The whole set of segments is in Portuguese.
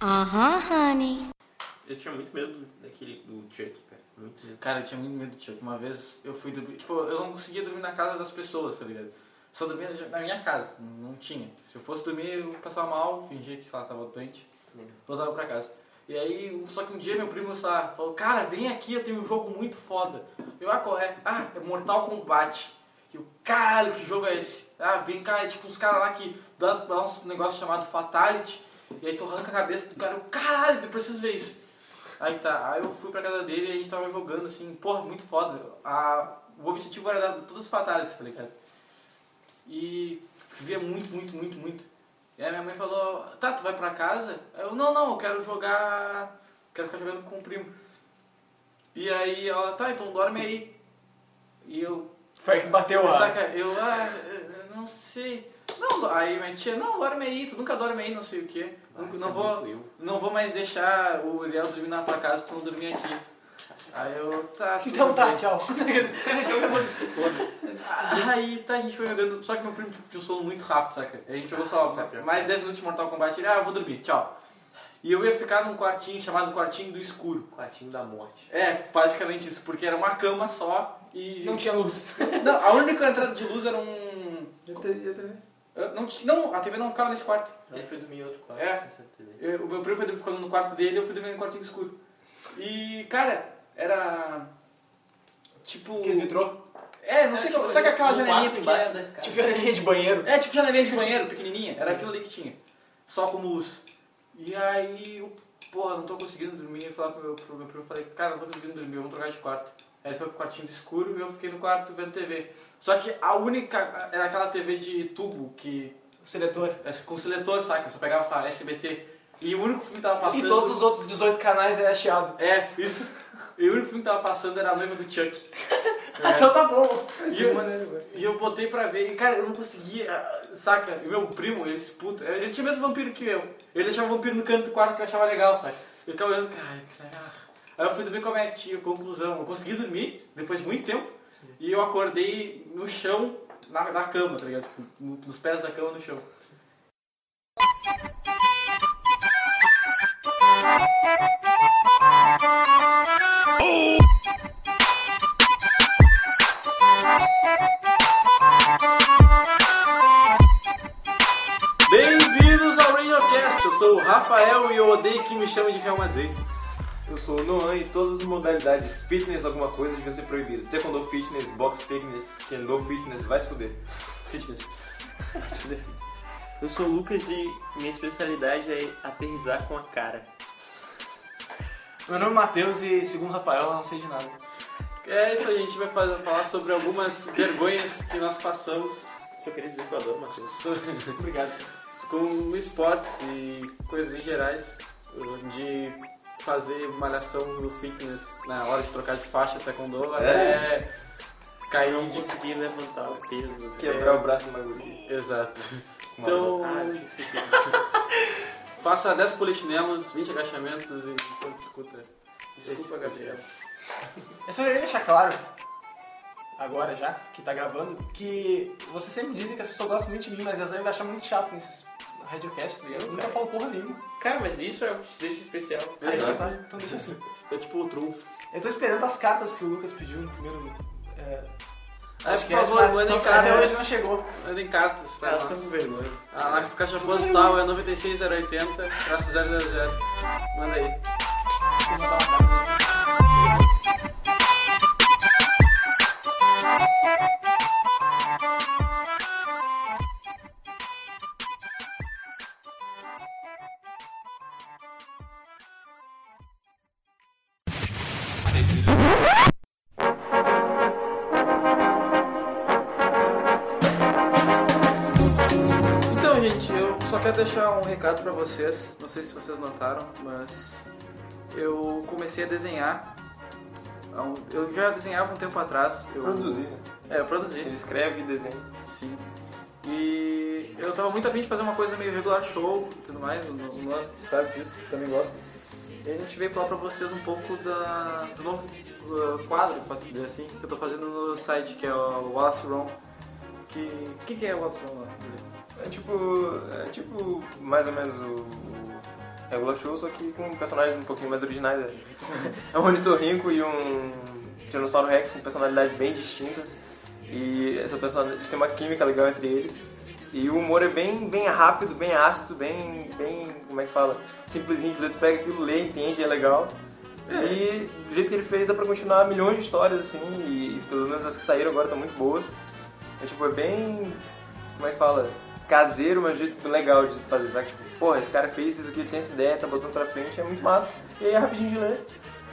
Uh-huh, honey. Eu tinha muito medo daquele do Chuck, cara. Muito medo. Cara, eu tinha muito medo do Chuck. Uma vez eu fui dormir. Tipo, eu não conseguia dormir na casa das pessoas, tá ligado? Só dormia na minha casa, não tinha. Se eu fosse dormir, eu passava mal, fingia que, sei lá, tava doente, voltava pra casa. E aí, só que um dia meu primo, lá, falou, cara, vem aqui, eu tenho um jogo muito foda. Eu, ah, qual é? Ah, é Mortal Kombat. Eu, caralho, que jogo é esse? Ah, vem cá, é tipo uns caras lá que dá, dá um negócio chamado Fatality, e aí tu arranca a cabeça do cara, eu, caralho, eu preciso ver isso. Aí tá, aí eu fui pra casa dele e a gente tava jogando assim, porra, muito foda. A, o objetivo era dar todos os fatalities, tá ligado? E chovia muito, muito, muito, muito. E aí minha mãe falou, tá, tu vai pra casa? Eu, não, não, eu quero jogar, quero ficar jogando com o primo. E aí ela, tá, então dorme aí. E eu, Foi que bateu lá. saca, eu, ah, eu não sei. Não, aí minha tia, não, dorme aí, tu nunca dorme aí, não sei o quê. Ah, não, não é vou, eu. não vou mais deixar o Uriel dormir na tua casa se tu não dormir aqui. Aí eu, tá, Então tá, bem. tchau. Aí tá, a gente foi jogando, só que meu primo tinha um sono muito rápido, saca? A gente jogou só Isso é mais 10 minutos de Mortal Kombat, ele, ah, eu vou dormir, tchau. E eu ia ficar num quartinho chamado Quartinho do Escuro. Quartinho da morte. É, basicamente isso, porque era uma cama só e... Não tinha luz. Não, a única entrada de luz era um... E a TV? Ah, Não, não, a TV não ficava nesse quarto. Ele foi dormir em outro quarto. É. Eu- o meu primo foi ficando no quarto dele, eu fui dormir no quartinho escuro. E, cara, era... Tipo... Aqueles vitrô. É, não sei, tipo, sabe aquela um janelinha quarto embaixo pequena? Tipo janelinha de banheiro. É, tipo janelinha de banheiro, pequenininha. Era aquilo ali que tinha. Só como luz. E aí, eu, porra, não tô conseguindo dormir. Eu falei pro meu, pro meu primo, falei, cara, não tô conseguindo dormir, vamos trocar de quarto. Aí ele foi pro quartinho do escuro e eu fiquei no quarto vendo TV. Só que a única, era aquela TV de tubo que, seletor. é, com seletor, saca? Você pegava, sei lá, SBT. E o único filme que tava passando... E todos os outros 18 canais é chiado. É, isso. E o único filme que tava passando era a noiva do Chuck. Então tá bom. E eu, e eu botei pra ver, e cara, eu não conseguia, saca? E meu primo, ele puta, ele tinha o mesmo vampiro que eu. Ele deixava o vampiro no canto do quarto que eu achava legal, saca? Eu ficava olhando, cara, que será? Aí eu fui dormir com a minha tia, conclusão, eu consegui dormir, depois de muito tempo, e eu acordei no chão, na, na cama, tá ligado? No- Nos pés da cama no chão. Bem-vindos ao RadioCast, eu sou o Rafael e eu odeio que me chamem de Real Madrid. Eu sou o Noan e todas as modalidades fitness, alguma coisa, deviam ser proibidas. Taekwondo fitness, box fitness, kendo fitness, vai se fuder. Fitness. Vai se fuder, fitness. Eu sou o Lucas e minha especialidade é aterrizar com a cara. Meu nome é Matheus e, segundo o Rafael, eu não sei de nada. É isso aí, a gente vai fazer- falar sobre algumas vergonhas que nós passamos Só queria dizer que eu adoro Matheus. Obrigado. com esportes e coisas em gerais, de fazer malhação no fitness na hora de trocar de faixa taekwondo, até cair Não de... consegui levantar o peso. Quebrar o braço no bagulho. Exato. Então, Ah, eu esquecido. faça 10 polichinelos, 20 agachamentos e enquanto escuta. Desculpa, Gabriel. Eu só queria deixar claro, agora já, que tá gravando, que vocês sempre dizem que as pessoas gostam muito de mim, mas às vezes vai achar muito chato nesses radiocasts, tá ligado? Eu nunca cara. falo porra nenhuma. Cara, mas isso é o que te deixa especial. Aí, Exato. tá, então deixa assim. É tipo o trunfo. Eu tô esperando as cartas que o Lucas pediu no primeiro. É, Ah, por favor, mandem que Até hoje cartas. não chegou. Mandem cartas pra Elas nós. estão com vergonha. A nossa caixa postal é 96080, traço 000. Manda aí. Recado pra vocês. Não sei se vocês notaram, mas eu comecei a desenhar. Eu já desenhava um tempo atrás. Eu, Produzir, né? É, eu produzi. Ele escreve e desenha. Sim. E eu tava muito afim de fazer uma coisa meio regular show e tudo mais, o Luan sabe disso, que também gosta. E a gente veio falar pra vocês um pouco da, do novo uh, quadro, pode dizer assim, que eu tô fazendo no site, que é o Wallace Ron. Que. O que, que é lá? Quer dizer, É tipo. É tipo mais ou menos o. Regular Show, só que com personagens um pouquinho mais originais. né? É um ornitorrinco e um Tiranossauro Rex com personalidades bem distintas. E essa personalidade, eles têm uma química legal entre eles. E o humor é bem, bem rápido, bem ácido, bem, bem, como é que fala? Simplesinho tu pega aquilo, lê, entende, é legal. E do jeito que ele fez dá pra continuar milhões de histórias assim, e pelo menos as que saíram agora estão muito boas. É tipo, é bem, como é que fala? Caseiro, mas um jeito legal de fazer, sabe? Tipo, porra, esse cara fez isso aqui, ele tem essa ideia, tá botando pra frente, é muito massa. E aí é rapidinho de ler,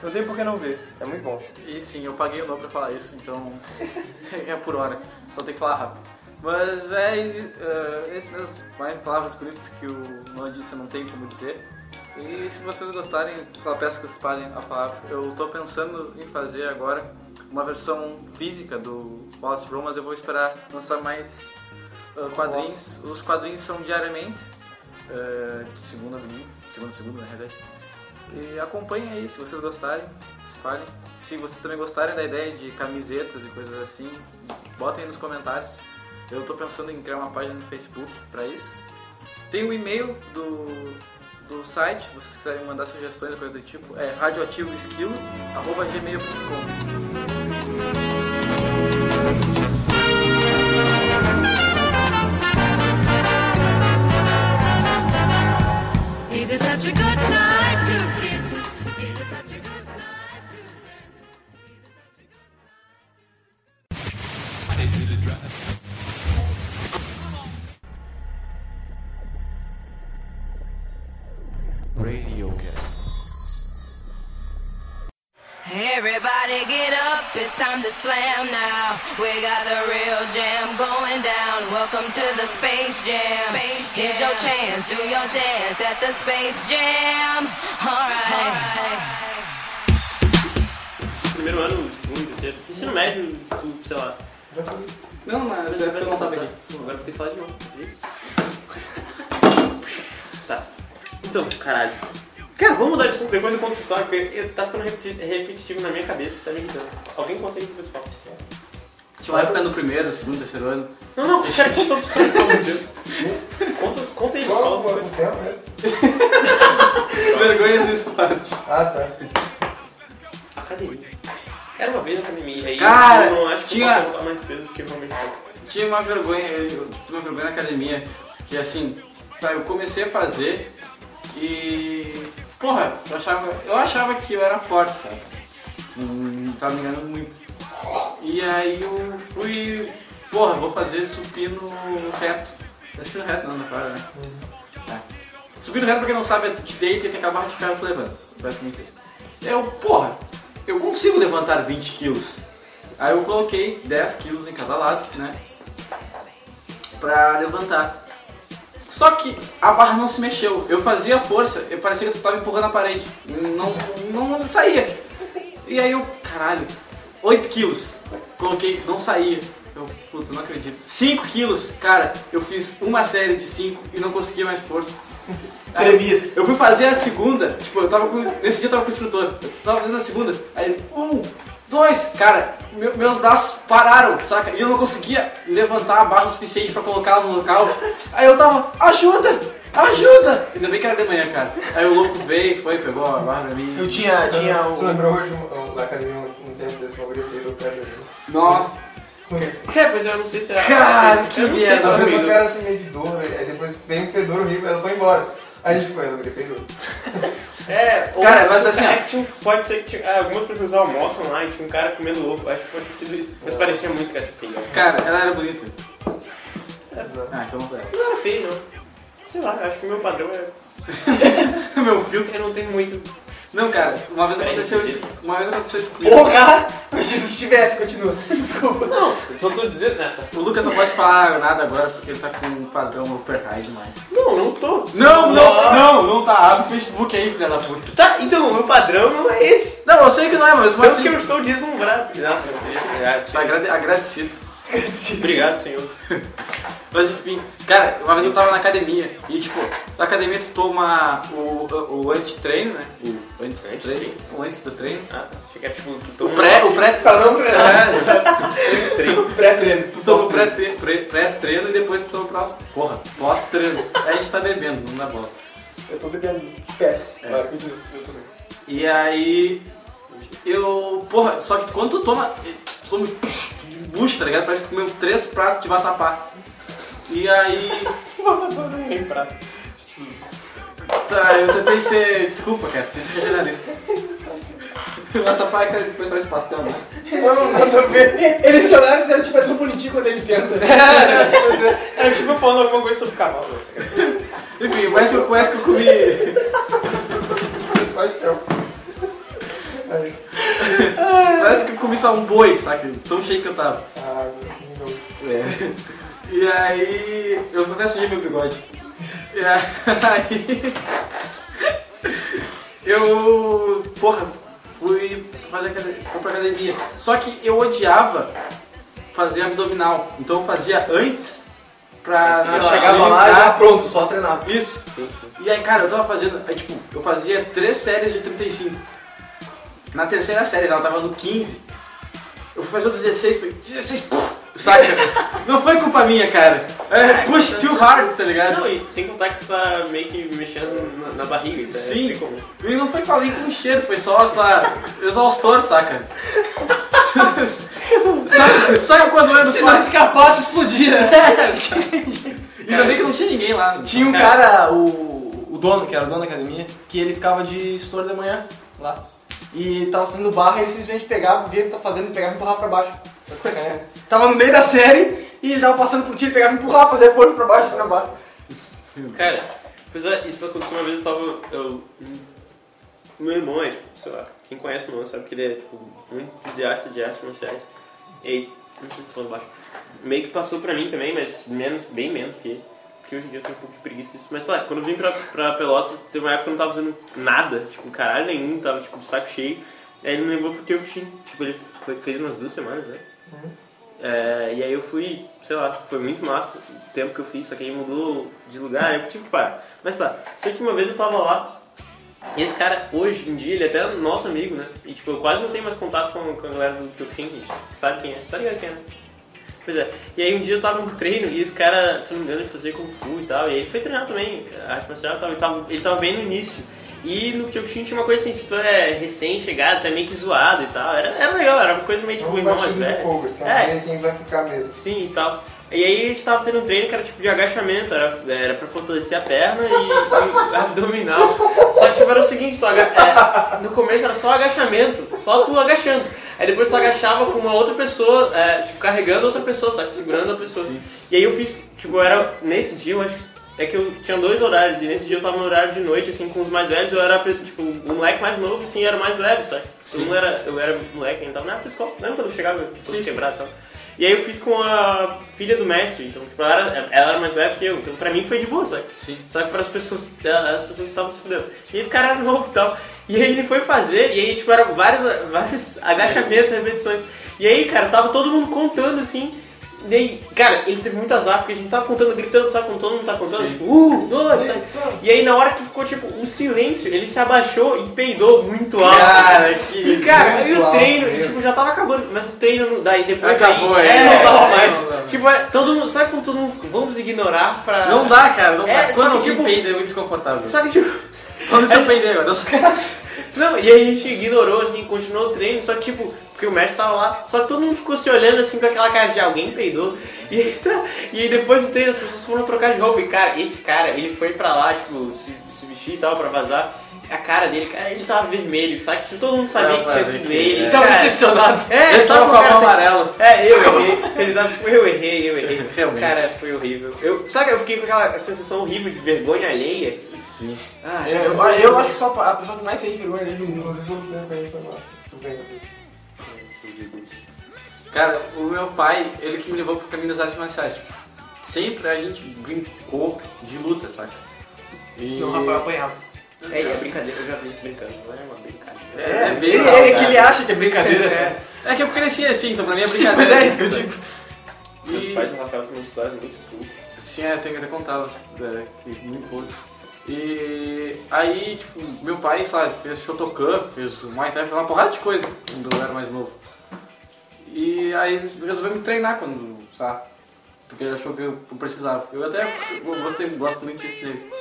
não tem por que não ver, é muito bom. E sim, eu paguei o nome pra falar isso, então é por hora. Então tem que falar rápido. Mas é uh, essas mesmas mais palavras bonitas que o Noah disse, eu não tenho como dizer. E se vocês gostarem, eu peço que vocês parem a palavra. Eu tô pensando em fazer agora uma versão física do Wallace Room, mas eu vou esperar lançar mais uh, quadrinhos. Os quadrinhos são diariamente, uh, de segunda a domingo, segunda a segunda na realidade. E acompanhem aí, se vocês gostarem, espalhem. Se vocês também gostarem da ideia de camisetas e coisas assim, botem aí nos comentários. Eu tô pensando em criar uma página no Facebook para isso. Tem o e-mail do, do site, vocês quiserem mandar sugestões, coisa do tipo, é radioativoesquilo.gmail.com It is such a good night Everybody get up, it's time to slam now. We got the real jam going down. Welcome to the Space Jam. Here's your chance, do your dance at the Space Jam. Alright. Primeiro ano, segundo, terceiro. Ensino médio, tu, sei lá. Não, mas é porque eu não tava aqui. Agora vou ter que falar de novo. Tá. Então, caralho. Cara, vamos mudar de assunto, depois eu conto essa história, porque eu- tá ficando repeti- repetitivo na minha cabeça, tá me irritando. Alguém conta aí pro pessoal. Tinha uma época no primeiro, segundo, terceiro ano. Não, não, já te conta, pelo amor de Deus. Conta, conta aí, Qual fala. o mesmo? Vergonhas do esporte. Ah, tá. Academia. Era uma vez na academia, aí Cara, eu não acho que tinha- eu mais peso do que eu realmente. Tinha uma vergonha, eu tive uma vergonha na academia, que assim, tá, eu comecei a fazer e. Porra, eu achava, eu achava que eu era forte, sabe? Não, não tava me enganando muito. E aí eu fui. Porra, vou fazer supino reto. É supino reto não, na cara, né? É. Supino reto, pra quem não sabe, é de deita e tem aquela barra de ferro que levanta. Basicamente isso. Eu, porra, eu consigo levantar 20 quilos. Aí eu coloquei 10 quilos em cada lado, né? Pra levantar. Só que a barra não se mexeu. Eu fazia força, eu parecia que eu tava empurrando a parede. Não, não saía. E aí eu, caralho, 8 quilos. Coloquei, não saía. Eu, puta, não acredito. 5 quilos, cara, eu fiz uma série de 5 e não conseguia mais força. Aí Tremias. Eu fui fazer a segunda, tipo, eu tava com. Nesse dia eu tava com o instrutor. Eu tava fazendo a segunda, aí ele, um, dois, cara, meu- meus braços pararam, saca? E eu não conseguia levantar a barra o suficiente pra colocar ela no local. Aí eu tava, ajuda! Ajuda! Ainda bem que era de manhã, cara. Aí o louco veio, foi, pegou a barra pra mim. Eu tinha, tinha Você um... lembrou hoje na academia um, um tempo desse bagulho que eu quero Nossa? É, pois eu não sei se era. Cara, que merda, Às vezes os caras assim meio de dor, aí depois vem um fedor horrível, ela foi embora. Aí a gente foi, lembrei fedor. É, ou- Cara, mas assim, é tinha pode ser que tinha, ah, algumas pessoas almoçam lá e tinha um cara comendo ovo. Acho que pode ter sido isso. Mas parecia muito cara feio. cara, ela era bonita. Ah, então não foi ela. Não era feio, não. Sei lá, acho que o meu padrão é. Meu filtro. Eu não tenho muito. Não, cara, uma vez aconteceu isso. Uma vez aconteceu isso comigo. Porra! Mas se tivesse, continua. Desculpa. Não, eu só tô dizendo. Ah, tá. O Lucas não pode falar nada agora porque ele tá com um padrão super high demais. Não, não tô. Não, não, não, não tá. Abre o Facebook aí, filha da puta. Tá, então o meu padrão não é esse. Não, eu sei que não é, mas Tanto assim, que eu estou deslumbrado. Nossa, Deus. tá agrade- agradecido. Obrigado, senhor. Mas enfim, cara, uma vez eu tava na academia e tipo, na academia tu toma o, o, o anti-treino, né? O antes do treino. O antes do treino. Ah, tá. Achei que era tipo. Tu O toma um pré, o pré, Pra não treinar. é, treino. Pré-treino. tu toma o pré-treino pré, pré-treino e depois tu toma o próximo. Porra, pós-treino. Aí a gente tá bebendo, não dá bola. Eu tô gritando FPS. É. Vai, continua. Eu também. E aí. Eu. Porra, só que quando tu toma. Tu toma bucho, tá ligado? Parece que comeu três pratos de vatapá. E aí. Tem prato. Tá, eu tentei ser. Desculpa, cara, tentei ser regionalista. Vatapá é que depois parece pastel, né? Não, nada a ver. Eles chamaram e fizeram tipo Pedro Bonitinho quando ele tenta. É tipo falando alguma coisa sobre cavalo. Enfim, parece que, parece que eu comi. Pastel. Parece que eu comi só um boi, saca? Tão cheio que eu tava. Ah. É. E aí. Eu só até sujei meu bigode. E aí. Eu. Porra, fui fazer academia, fui pra academia. Só que eu odiava fazer abdominal. Então eu fazia antes pra. Sei lá, chegava lá já pronto, só treinava. Isso. Sim, sim. E aí, cara, eu tava fazendo. Aí, tipo, eu fazia três séries de 35. Na terceira série, ela tava no 15. Eu fui fazer o 16, foi 16, puf, saca? Não foi culpa minha, cara. É, push too hard, tá ligado? Não, e sem contar que tu tá meio que mexendo na, na barriga, isso Sim. é bem comum. E não foi só nem com cheiro, foi só, sei lá, exaustor, saca? sabe, sabe quando eu Se não escapasse, explodia. Ainda bem que não tinha ninguém lá. Tinha um cara, o, o dono, que era o dono da academia, que ele ficava de estouro de manhã lá. E tava fazendo barra e ele simplesmente pegava, via o que tá fazendo, pegava e empurrava pra baixo. Você ganhar. Tava no meio da série e ele tava passando por ti, ele pegava e empurrava, fazia força pra baixo, assim na barra. Cara, pois é, isso aconteceu uma vez, eu tava. Eu, meu irmão é, tipo, sei lá, quem conhece o irmão sabe que ele é, tipo, um entusiasta de artes marciais. E não sei se falando baixo, meio que passou pra mim também, mas menos, bem menos que ele. Porque hoje em dia eu tenho um pouco de preguiça disso. Mas tá, quando eu vim pra, pra Pelotas, teve uma época que eu não tava fazendo nada, tipo, caralho nenhum, tava tipo de saco cheio. Aí ele me levou pro Kyokushin. Tipo, ele foi, fez umas duas semanas, né? É, e aí eu fui, sei lá, foi muito massa o tempo que eu fiz, só que aí mudou de lugar, eu tive que parar. Mas tá, só que uma vez eu tava lá, e esse cara, hoje em dia, ele é até nosso amigo, né? E tipo, eu quase não tenho mais contato com, com a galera do Kyokushin, que sabe quem é, tá ligado quem é, né? Pois é, e aí um dia eu tava no treino e esse cara, se não me engano, ele fazia Kung Fu e tal, e aí ele foi treinar também, arte marcial e tal, ele tava, ele tava bem no início. E no Kyokushin tinha uma coisa assim, se tu é recém-chegado, é meio que zoado e tal, era, era legal, era uma coisa meio tipo Um irmão mais velho. fogo, É, tá vendo quem vai ficar mesmo. Sim e tal. E aí a gente tava tendo um treino que era tipo de agachamento, era, era pra fortalecer a perna e, abdominal. Só que tipo, era o seguinte, tu é, no começo era só agachamento, só tu agachando. Aí depois tu agachava com uma outra pessoa, é, tipo, carregando outra pessoa, só que segurando a pessoa. E aí eu fiz, tipo, era nesse dia, eu acho que é que eu tinha dois horários, e nesse dia eu tava no horário de noite, assim, com os mais velhos, eu era, tipo, o moleque mais novo, assim, era mais leve, sabe? Eu era, eu era moleque, ainda tava na escola, lembra quando eu chegava, todo Sim, sim. quebrado e tal. E aí eu fiz com a filha do mestre, então, tipo, ela era, ela era mais leve que eu, então pra mim foi de boa, sabe? Sim. Só que as pessoas, as pessoas estavam se fudendo. E esse cara era novo e tal. E aí ele foi fazer, e aí, tipo, eram vários, vários agachamentos, repetições. E aí, cara, tava todo mundo contando assim. E aí, cara, ele teve muito azar, porque a gente tava contando, gritando, sabe? Quando todo mundo tá contando, Sim. tipo, um, dois, sabe? E aí, na hora que ficou, tipo, um silêncio, ele se abaixou e peidou muito alto. Cara, que. E cara, aí o treino, e, tipo, já tava acabando, mas o treino não- daí depois Acabou, é. é, não dava É, mais. não dava. tipo, é, todo mundo, sabe como todo mundo, vamos ignorar pra... Não dá, cara, não É, dá. Quando que, tipo, peida é muito desconfortável. Só que, tipo, Quando você peidei, agora, não sacanagem. Não, e aí a gente ignorou, assim, continuou o treino, só que tipo, porque o mestre tava lá, só que todo mundo ficou se olhando assim com aquela cara de alguém peidou. E aí, tá- e aí depois do treino as pessoas foram trocar de roupa e cara, esse cara, ele foi pra lá, tipo, se, se vestir e tal, pra vazar. A cara dele, cara, ele tava vermelho, sabe? Tipo, todo mundo sabia Não, que tinha sido ele. é. Ele tava decepcionado. É, Ele sabe tava o com a cara mão amarela. É, eu errei. Ele tava tipo, eu errei, eu errei. Realmente. Cara, foi horrível. Eu, sabe, eu fiquei com aquela sensação horrível de vergonha alheia. Sim. Ah, Eu, eu, eu acho que só a pessoa que mais sente vergonha dele no mundo. Inclusive, eu não tenho pra ele, foi Davi. Cara, o meu pai, ele que me levou pro caminho das artes marciais. Tipo, sempre a gente brincou de luta, saca? E... Senão o Rafael apanhava. É, é brincadeira, eu já vi isso brincando, não é uma brincadeira. É, bem Ele, legal, ele cara. que ele acha que é brincadeira. É, é que eu cresci assim, então pra mim é Sim, brincadeira. mas é isso que eu digo. Meus E... pais do Rafael histórias muito estúpidas. Sim, é, eu tenho que até contar elas, é, que me impôs. E aí, tipo, meu pai, sabe, fez Shotokan, fez Muay Thai, fez uma porrada de coisa quando eu era mais novo. E aí eles resolveram me treinar quando, sabe? Porque ele achou que eu precisava. Eu até eu gostei, gosto muito disso dele.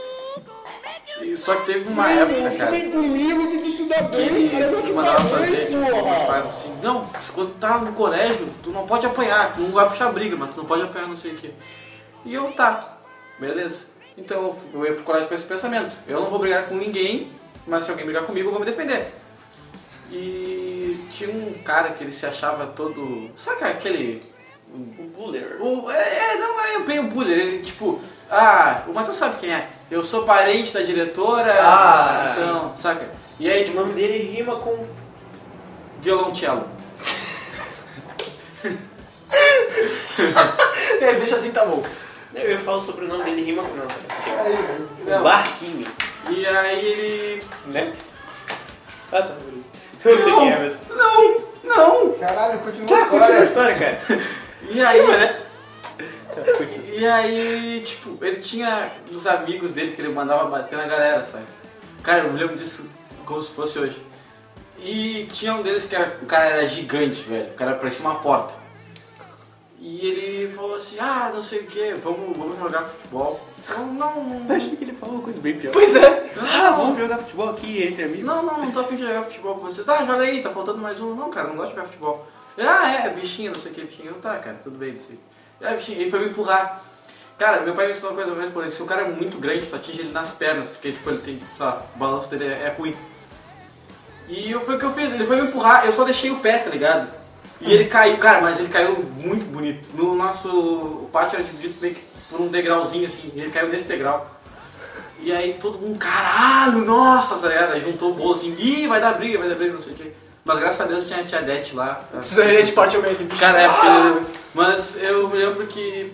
E só que teve uma época, cara, que ele mandava fazer, tipo, algumas partes assim, não, quando tá no colégio, tu não pode apanhar, tu não vai puxar briga, mas tu não pode apanhar não sei o quê. E eu, tá, beleza. Então eu ia pro colégio com esse pensamento. Eu não vou brigar com ninguém, mas se alguém brigar comigo, eu vou me defender. E tinha um cara que ele se achava todo. Sabe aquele. O Buller. O, é, é, não é bem o Buller, ele tipo. Ah, o Matheus sabe quem é. Eu sou parente da diretora. Ah, então, saca? E aí, O tipo, nome dele rima com. violoncelo. É, deixa assim, tá bom. Eu falar sobre o nome dele rima com. Não, Não. Barquinho. E aí ele. Né? Ah, tá, beleza. Eu sei quem é, mas. Não, não! Caralho, continua Tá, a continua a história. história, cara. E aí, né? E aí, tipo, ele tinha uns amigos dele que ele mandava bater na galera, sabe? Cara, eu me lembro disso como se fosse hoje. E tinha um deles que era, o cara era gigante, velho. O cara parecia uma porta. E ele falou assim, ah, não sei o que, vamos, vamos jogar futebol. Eu, não, não, achei que ele falou uma coisa bem pior. Pois é. Ah, vamos jogar futebol aqui entre amigos. não, não, não tô afim de jogar futebol com vocês. Ah, joga aí, tá faltando mais um. Não, cara, não gosto de jogar futebol. Ele, ah, é, bichinho, não sei o que, bichinho. Eu, tá, cara, tudo bem, não sei. É, bichinho, ele foi me empurrar. Cara, meu pai me ensinou uma coisa mais por Se o cara é muito grande, tu atinge ele nas pernas, porque tipo, ele tem, sei lá, o balanço dele é, é ruim. E eu, foi o que eu fiz, ele foi me empurrar, eu só deixei o pé, tá ligado? E ele caiu, cara, mas ele caiu muito bonito. No nosso. O pátio era dividido meio que por um degrauzinho assim, e ele caiu nesse degrau. E aí todo mundo, caralho, nossa, tá ligado? Aí juntou o bolo assim, ih, vai dar briga, vai dar briga, não sei o quê. Mas graças a Deus tinha a tia Dete lá. Precisaria de parte eu meio assim. Cara, é porque... Mas eu me lembro que...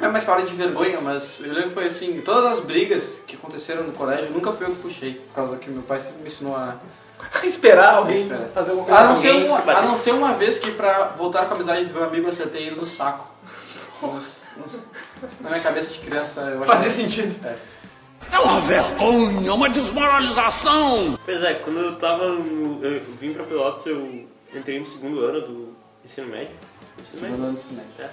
É uma história de vergonha, mas eu lembro que foi assim, todas as brigas que aconteceram no colégio, nunca fui eu que puxei, por causa que meu pai sempre me ensinou a... Esperar alguém Esperar. fazer alguma coisa. A não, ser uma, a não ser uma vez que pra voltar com a amizade do meu amigo eu acertei ele no saco. Sei. Na minha cabeça de criança eu acho Fazia que- sentido. É uma vergonha, uma desmoralização. Pois é, quando eu tava. no- Eu vim pra Pelotas, eu entrei no segundo ano do ensino médio. Segundo ano do ensino médio.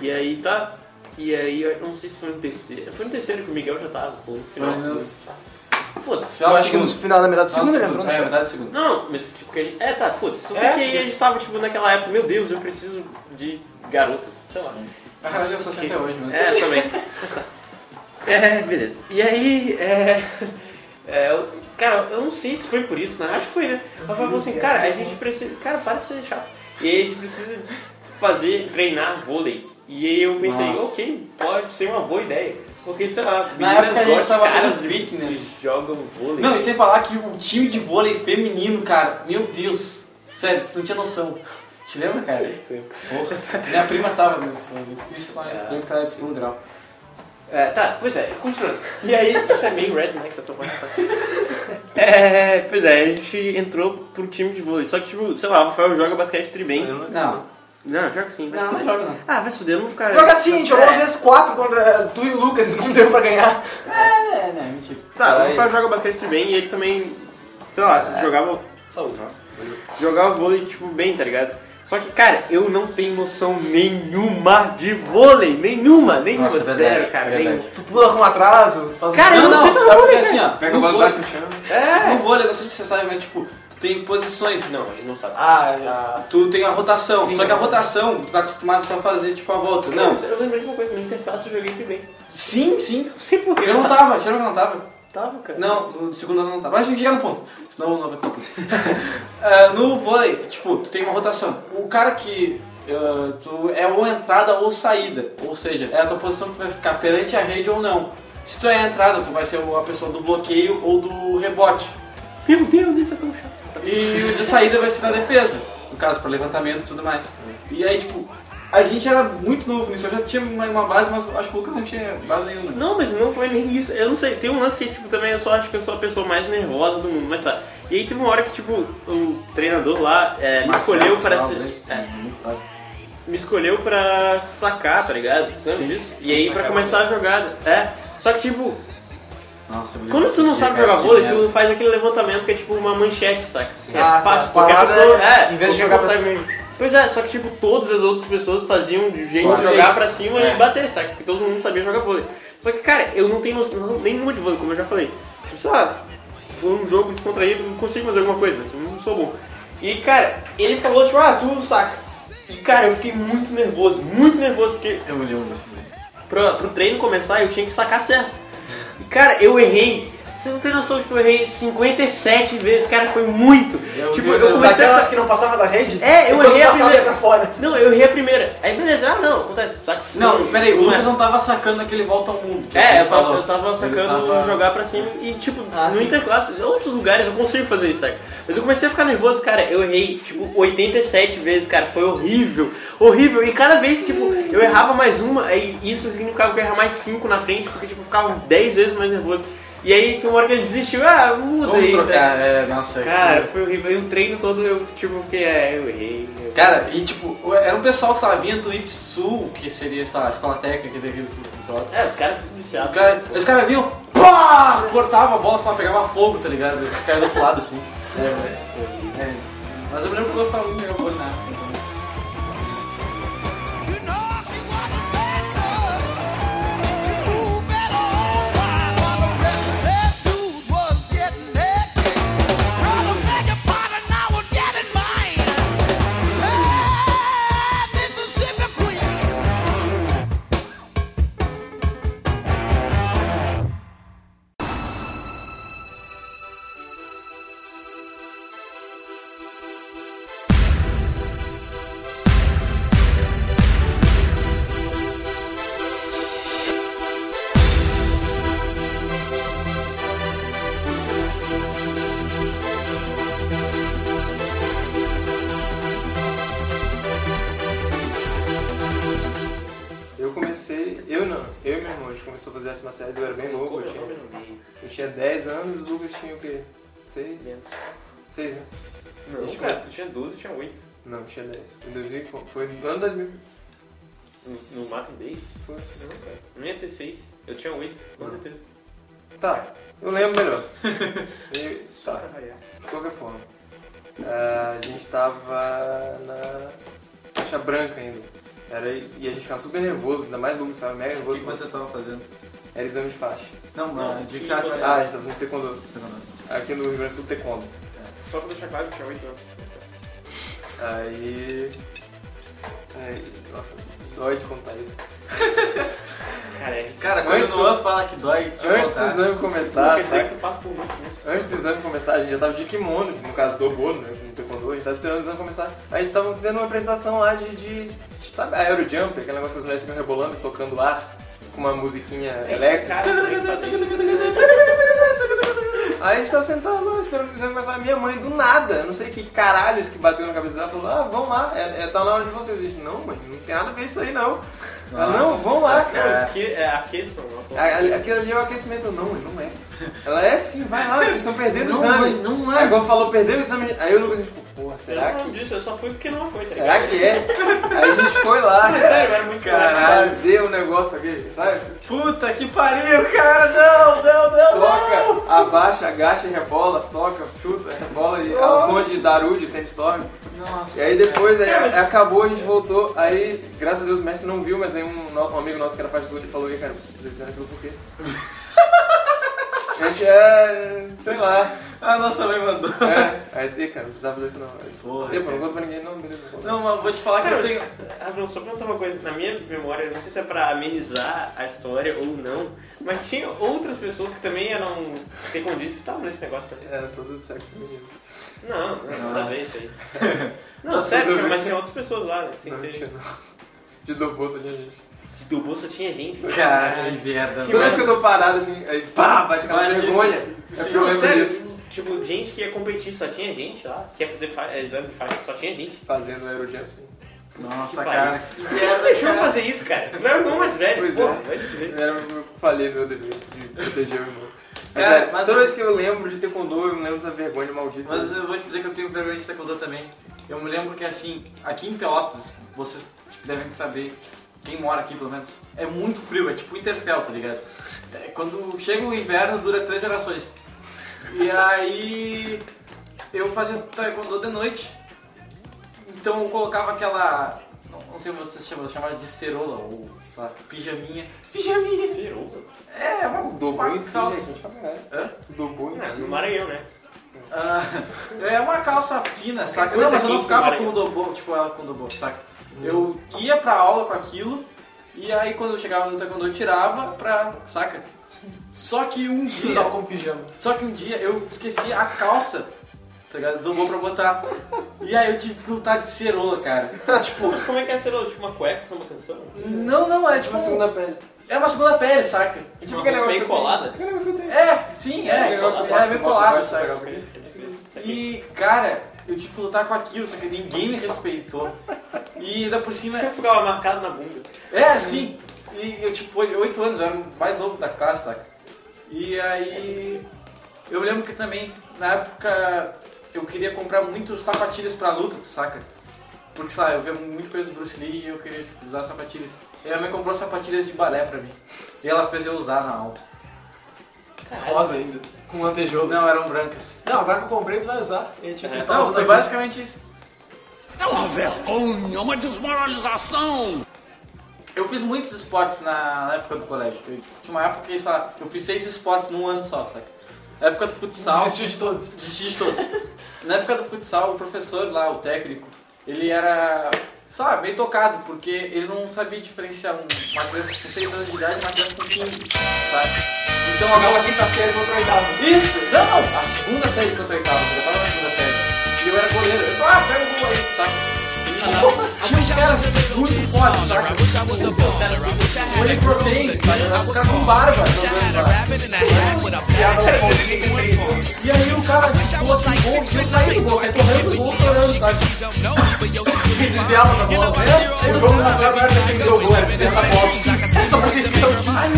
E aí tá. E aí eu não sei se foi no terceiro. Foi no terceiro que o Miguel já tava, foi no final. Foi assim. Foda-se. Eu acho que no final da metade do segundo ele Segundo, entrou, É, né? verdade, segundo. Não, mas tipo que a gente. É, tá, foda-se. Só sei É? que aí a gente tava, tipo, naquela época, meu Deus, eu preciso de garotas. Sei lá. Na verdade eu sou sempre hoje, mas... É, também. É, beleza. E aí, é. é, eu- cara, eu não sei se foi por isso, né? Acho que foi, né? Rafael falou assim, cara, a gente precisa. Cara, para de ser chato. E aí a gente precisa fazer, treinar vôlei. E aí eu pensei, Nossa. ok, pode ser uma boa ideia. Porque, sei lá, Na época a gente tava caras fitness. jogam vôlei. Não, e sem falar que o time de vôlei feminino, cara, meu Deus, sério, você não tinha noção. Te lembra, cara? Porra, minha prima tava nisso. Isso lá, minha prima tava de segundo grau. É, tá, pois é, continuando. E aí, isso é meio red, né, que eu tô falando. É, pois é, a gente entrou pro time de vôlei. Só que, tipo, sei lá, o Rafael joga basquete tri bem. Não, Não, joga sim, vai não, se não fuder. joga não. Ah, vai se fuder, eu não vou ficar... Joga gente jogou É. uma vez 4 contra tu e o Lucas, não deu pra ganhar. É, não, mentira. Tá, o Rafael joga basquete bem e ele também, sei lá, jogava... Saúde. Jogava vôlei, tipo, bem, tá ligado? Só que, cara, eu não tenho noção nenhuma de vôlei. Nenhuma, nenhuma. Nossa, é zero, verdade, cara, verdade. nenhuma. Tu pula com atraso, faz um- Cara, eu não, não não, sei jogar é vôlei, assim, ó, Pega a no bola no chão. É. no vôlei, não sei se você sabe, mas tipo, tem posições. Não, ele não sabe. Ah, já. Tu tem a rotação, Sim, só que a rotação, tu tá acostumado só a fazer tipo a volta. Não, eu lembrei de uma coisa, no Interpasso eu joguei bem. sim, sim. Não sei porquê. Eu não tava, tinha que eu não tava. Tava, cara. Não, no segundo ano não tava. Mas a gente chega no ponto, senão não vai ficar. Ah, no vôlei, tipo, tu tem uma rotação. O cara que ah, tu é ou entrada ou saída, ou seja, é a tua posição que tu vai ficar perante a rede ou não. Se tu é a entrada, tu vai ser a pessoa do bloqueio ou do rebote. Meu Deus, isso é tão chato. E o de saída vai ser na defesa, no caso, para levantamento e tudo mais. E aí, tipo, a gente era muito novo nisso. Eu já tinha uma, base, mas acho que o Lucas não tinha base nenhuma. Não, mas não foi nem isso. Eu não sei, tem um lance que, tipo, também eu só acho que eu sou a pessoa mais nervosa do mundo, mas tá. E aí teve uma hora que, tipo, o treinador lá é, me Marcelo, escolheu para ser. né? é, me escolheu pra sacar, tá ligado? Sim. disso? E aí pra sacar começar a jogada. É. Só que, tipo, Nossa, quando tu não sabe jogar vôlei, tu faz aquele levantamento que é tipo uma manchete, saca? Que Ah, é fácil, tá. qualquer pessoa. é- É, em vez de jogar pra consegue- Pois é, só que tipo, todas as outras pessoas faziam de jeito de jogar pra cima É. e bater, saca? Porque todo mundo sabia jogar vôlei. Só que, cara, eu não tenho noção nenhuma de vôlei, como eu já falei. Tipo, sei lá, for um jogo descontraído, eu consigo fazer alguma coisa, mas eu não sou bom. E, cara, ele falou, tipo, ah, tu saca. E, cara, eu fiquei muito nervoso, muito nervoso, porque Eu me lembro desse pra, pro treino começar eu tinha que sacar certo. Cara, eu errei. Você não tem noção de que eu errei 57 vezes, cara, foi muito. tipo, eu comecei a que não passava da rede? É, eu errei a primeira. pra fora. Não, eu errei a primeira. Aí beleza, ah não, acontece, saca? Não, peraí, o é. Lucas não tava sacando aquele volta ao mundo. que É, eu tava, eu tava sacando tava- jogar pra cima e, tipo, Ah, no sim. interclasse, em outros lugares eu consigo fazer isso, sabe? Mas eu comecei a ficar nervoso, cara, eu errei, tipo, 87 vezes, cara, foi horrível, horrível. E cada vez, tipo, eu errava mais uma, aí isso significava que eu ia errar mais 5 na frente, porque, tipo, eu ficava 10 vezes mais nervoso. E aí, tem uma hora que ele desistiu, ah, muda Vamos isso, trocar, é, nossa. Cara, que- foi horrível. E o treino todo eu, tipo, fiquei, é, eu errei. eu- Cara, e tipo, era um pessoal que tava vindo do IF Sul, que seria sei lá, a escola técnica daquele episódio. É, os caras tudo viciados. Cara, os caras vinham, pá, cortava a bola, só pegava fogo, tá ligado? Caíam do outro lado assim. É, é. Mas eu lembro que eu gostava muito de jogar 6? Menos. 6, né? Não, que- cara, tu tinha 12, eu tinha 8. Não, tinha 10. Em 2000, foi no ano 2000. No, no Matem Day? Foi. Não, cara. Não ia ter 6. Eu tinha 8, com certeza. Tá, eu lembro melhor. E- tá, de qualquer forma. Ah, a gente tava na faixa branca ainda. Era, e a gente ficava super nervoso, ainda mais o Lucas ficava mega O nervoso. que, que vocês estavam fazendo? Era exame de faixa. Não, Não, não, de que você Ah, a gente tava fazendo taekwondo. Não, Aqui no Rio Grande do Sul, taekwondo. Só pra deixar claro que eu tinha 8 anos. Aí... Aí... Nossa, dói de contar isso. Cara, é. Cara, quando o Luan fala que dói, te Antes do contar. exame começar, sabe? que tu passa por muito, né? Antes do exame começar, a gente já tava de kimono, no caso do bolo, né? No taekwondo, a gente tava esperando o exame começar. Aí a gente tava tendo uma apresentação lá de, de, de sabe, aerojump, aquele negócio que as mulheres ficam rebolando e socando o ar com uma musiquinha elétrica. Cara, também que faz isso. Aí a gente tava sentado lá, esperando que exame começar. Minha mãe, do nada, não sei que caralhos que bateu na cabeça dela, falou: Ah, vamos lá, é, é, tá na hora de vocês. A gente, não, mãe, não tem nada a ver isso aí não. Ela, não, vamos lá, Não, cara. os que é, aqueçam. A- a- Aquilo ali é o aquecimento. Não, mãe, não é. Ela é sim, vai lá, vocês estão perdendo o Não, exame. mãe, não é. Aí quando falou perder o exame, aí o Lucas ficou, porra, será eu que. não disse, eu só fui porque não foi, tá Será que é? Aí a gente foi lá, Mas sério, era muito cara, fazer o negócio aqui, sabe? Puta que pariu, cara, não, não, não, Soca, abaixa, agacha, rebola, soca, chuta, rebola e ao som de Darude, Sandstorm. Nossa. E aí depois aí, acabou, a gente voltou, aí graças a Deus o mestre não viu, mas aí um, um amigo nosso que era faixa azul, ele falou, e cara, vocês fizeram aquilo por quê? A gente é, sei lá, A nossa mãe mandou. é, aí assim, cara, não precisava fazer isso não. Porra, eu, pô, não conto pra ninguém, não, beleza, não mas vou te falar que eu tenho. Ah, não, só perguntar uma coisa. Na minha memória, não sei se é pra amenizar a história ou não, mas tinha outras pessoas que também eram taekwondistas que estavam nesse negócio também. Era todo sexo feminino. Não, não, nada a ver isso aí. Não, sério, mas tinha outras pessoas lá, né? Sem Não, ser... tinha não. De do bolso tinha gente. Do bolso tinha gente. Cara, que merda. Toda vez que eu tô parado assim, aí pá, bate aquela vergonha. É porque eu lembro sério, disso. tipo, gente que ia competir, só tinha gente lá. Que ia fazer fa- exame de faixa, só tinha gente. Fazendo aerojump, sim. Nossa, cara. Que merda, deixa eu fazer isso, cara. Tu é irmão mais velho, Pois porra, é. Era, eu falei meu dever de proteger o irmão. Mas, Cara, é, mas toda eu- vez que eu lembro de taekwondo, eu me lembro dessa vergonha maldita. Mas eu vou te dizer que eu tenho vergonha de taekwondo também. Eu me lembro que assim, aqui em Pelotas, vocês tipo, devem saber, quem mora aqui pelo menos, é muito frio, é tipo Interfell, tá ligado? É, quando chega o inverno, dura três gerações. E aí eu fazia taekwondo de noite, então eu colocava aquela, não sei se vocês chamam, chamaram de cerola, ou sei lá, pijaminha. Pijaminha! Cerola? É, uma, Do uma em calça. Hã? Do bom em Ah, si. no Maranhão, né? Ah, é uma calça fina, saca? Não, mas eu não ficava com o dobô, tipo ela com o dobô, saca? Eu ia pra aula com aquilo, e aí quando eu chegava no taekwondo eu tirava pra, saca? Só que um dia, Usava como pijama. só que um dia eu esqueci a calça, tá ligado? Dobô pra botar. E aí eu tive que lutar de cerola, cara. Tipo, Mas como é que é cerola? Tipo uma cueca, samba canção? não, não, é tipo Uma segunda pele. É uma segunda pele, saca? É tipo aquele negócio bem colada? Aquele negócio que eu tenho. É, sim, é, que é, bota- bem embaixo saca? E, cara, eu tive que lutar com aquilo, só que ninguém me respeitou. E ainda por cima. Eu ficava marcado na bunda. É, sim. E eu, tipo, 8 anos, eu era o mais novo da classe, saca? E aí. Eu lembro que também, na época, eu queria comprar muito sapatilhas pra luta, saca? Porque, sei lá, eu via muita coisa do Bruce Lee e eu queria tipo, usar sapatilhas. E a minha mãe comprou sapatilhas de balé pra mim. E ela fez eu usar na aula. Rosa ainda. Com antejogo. Não, eram brancas. Não, agora que eu comprei, tu vai usar. E a gente É. vai tá Não, foi aqui. basicamente isso. É uma vergonha, uma desmoralização. Eu fiz muitos esportes na, na época do colégio. Eu, tinha uma época que, sei lá, eu fiz seis esportes num ano só, sabe? Na época do futsal. Desistiu de todos. Desisti de todos. Na época do futsal, o professor lá, o técnico, ele era, sabe, meio tocado, porque ele não sabia diferenciar um- uma criança com 6 anos de idade e uma criança com 15, sabe? Então agora. quinta série contra a oitava. Isso! Não, não! A segunda série contra a oitava, porque eu tava na segunda série. E eu era goleiro. Eu falava, ah, pega o gol aí, sabe? Tinha uns caras muito fodas, saca? O Whey Protein, sabe? O cara com barba. E aí o cara pulou assim, gol, e eu saí do gol, aí correndo do gol, chorando, sabe? Ele desviava da bola. É, o jogo na verdade defendeu o gol, era dessa bola. Só porque fica os ai,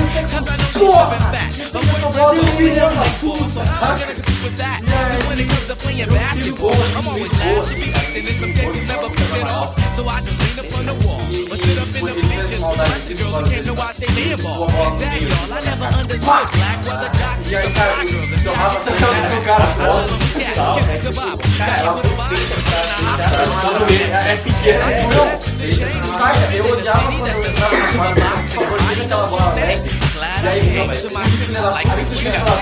não tem porra! Defendeu a bola, não me ama, puta, saca? Ele fez maldade aqui no colo dele. Boa bola no meio. E aí, cara, ele tomava tanto o cara fora. É pequeno, é Não, saca? Eu odiava quando eu entrava na quadra, por favor, tira aquela bola leve. E aí, não, mas filha da puta, aí tu chega lá,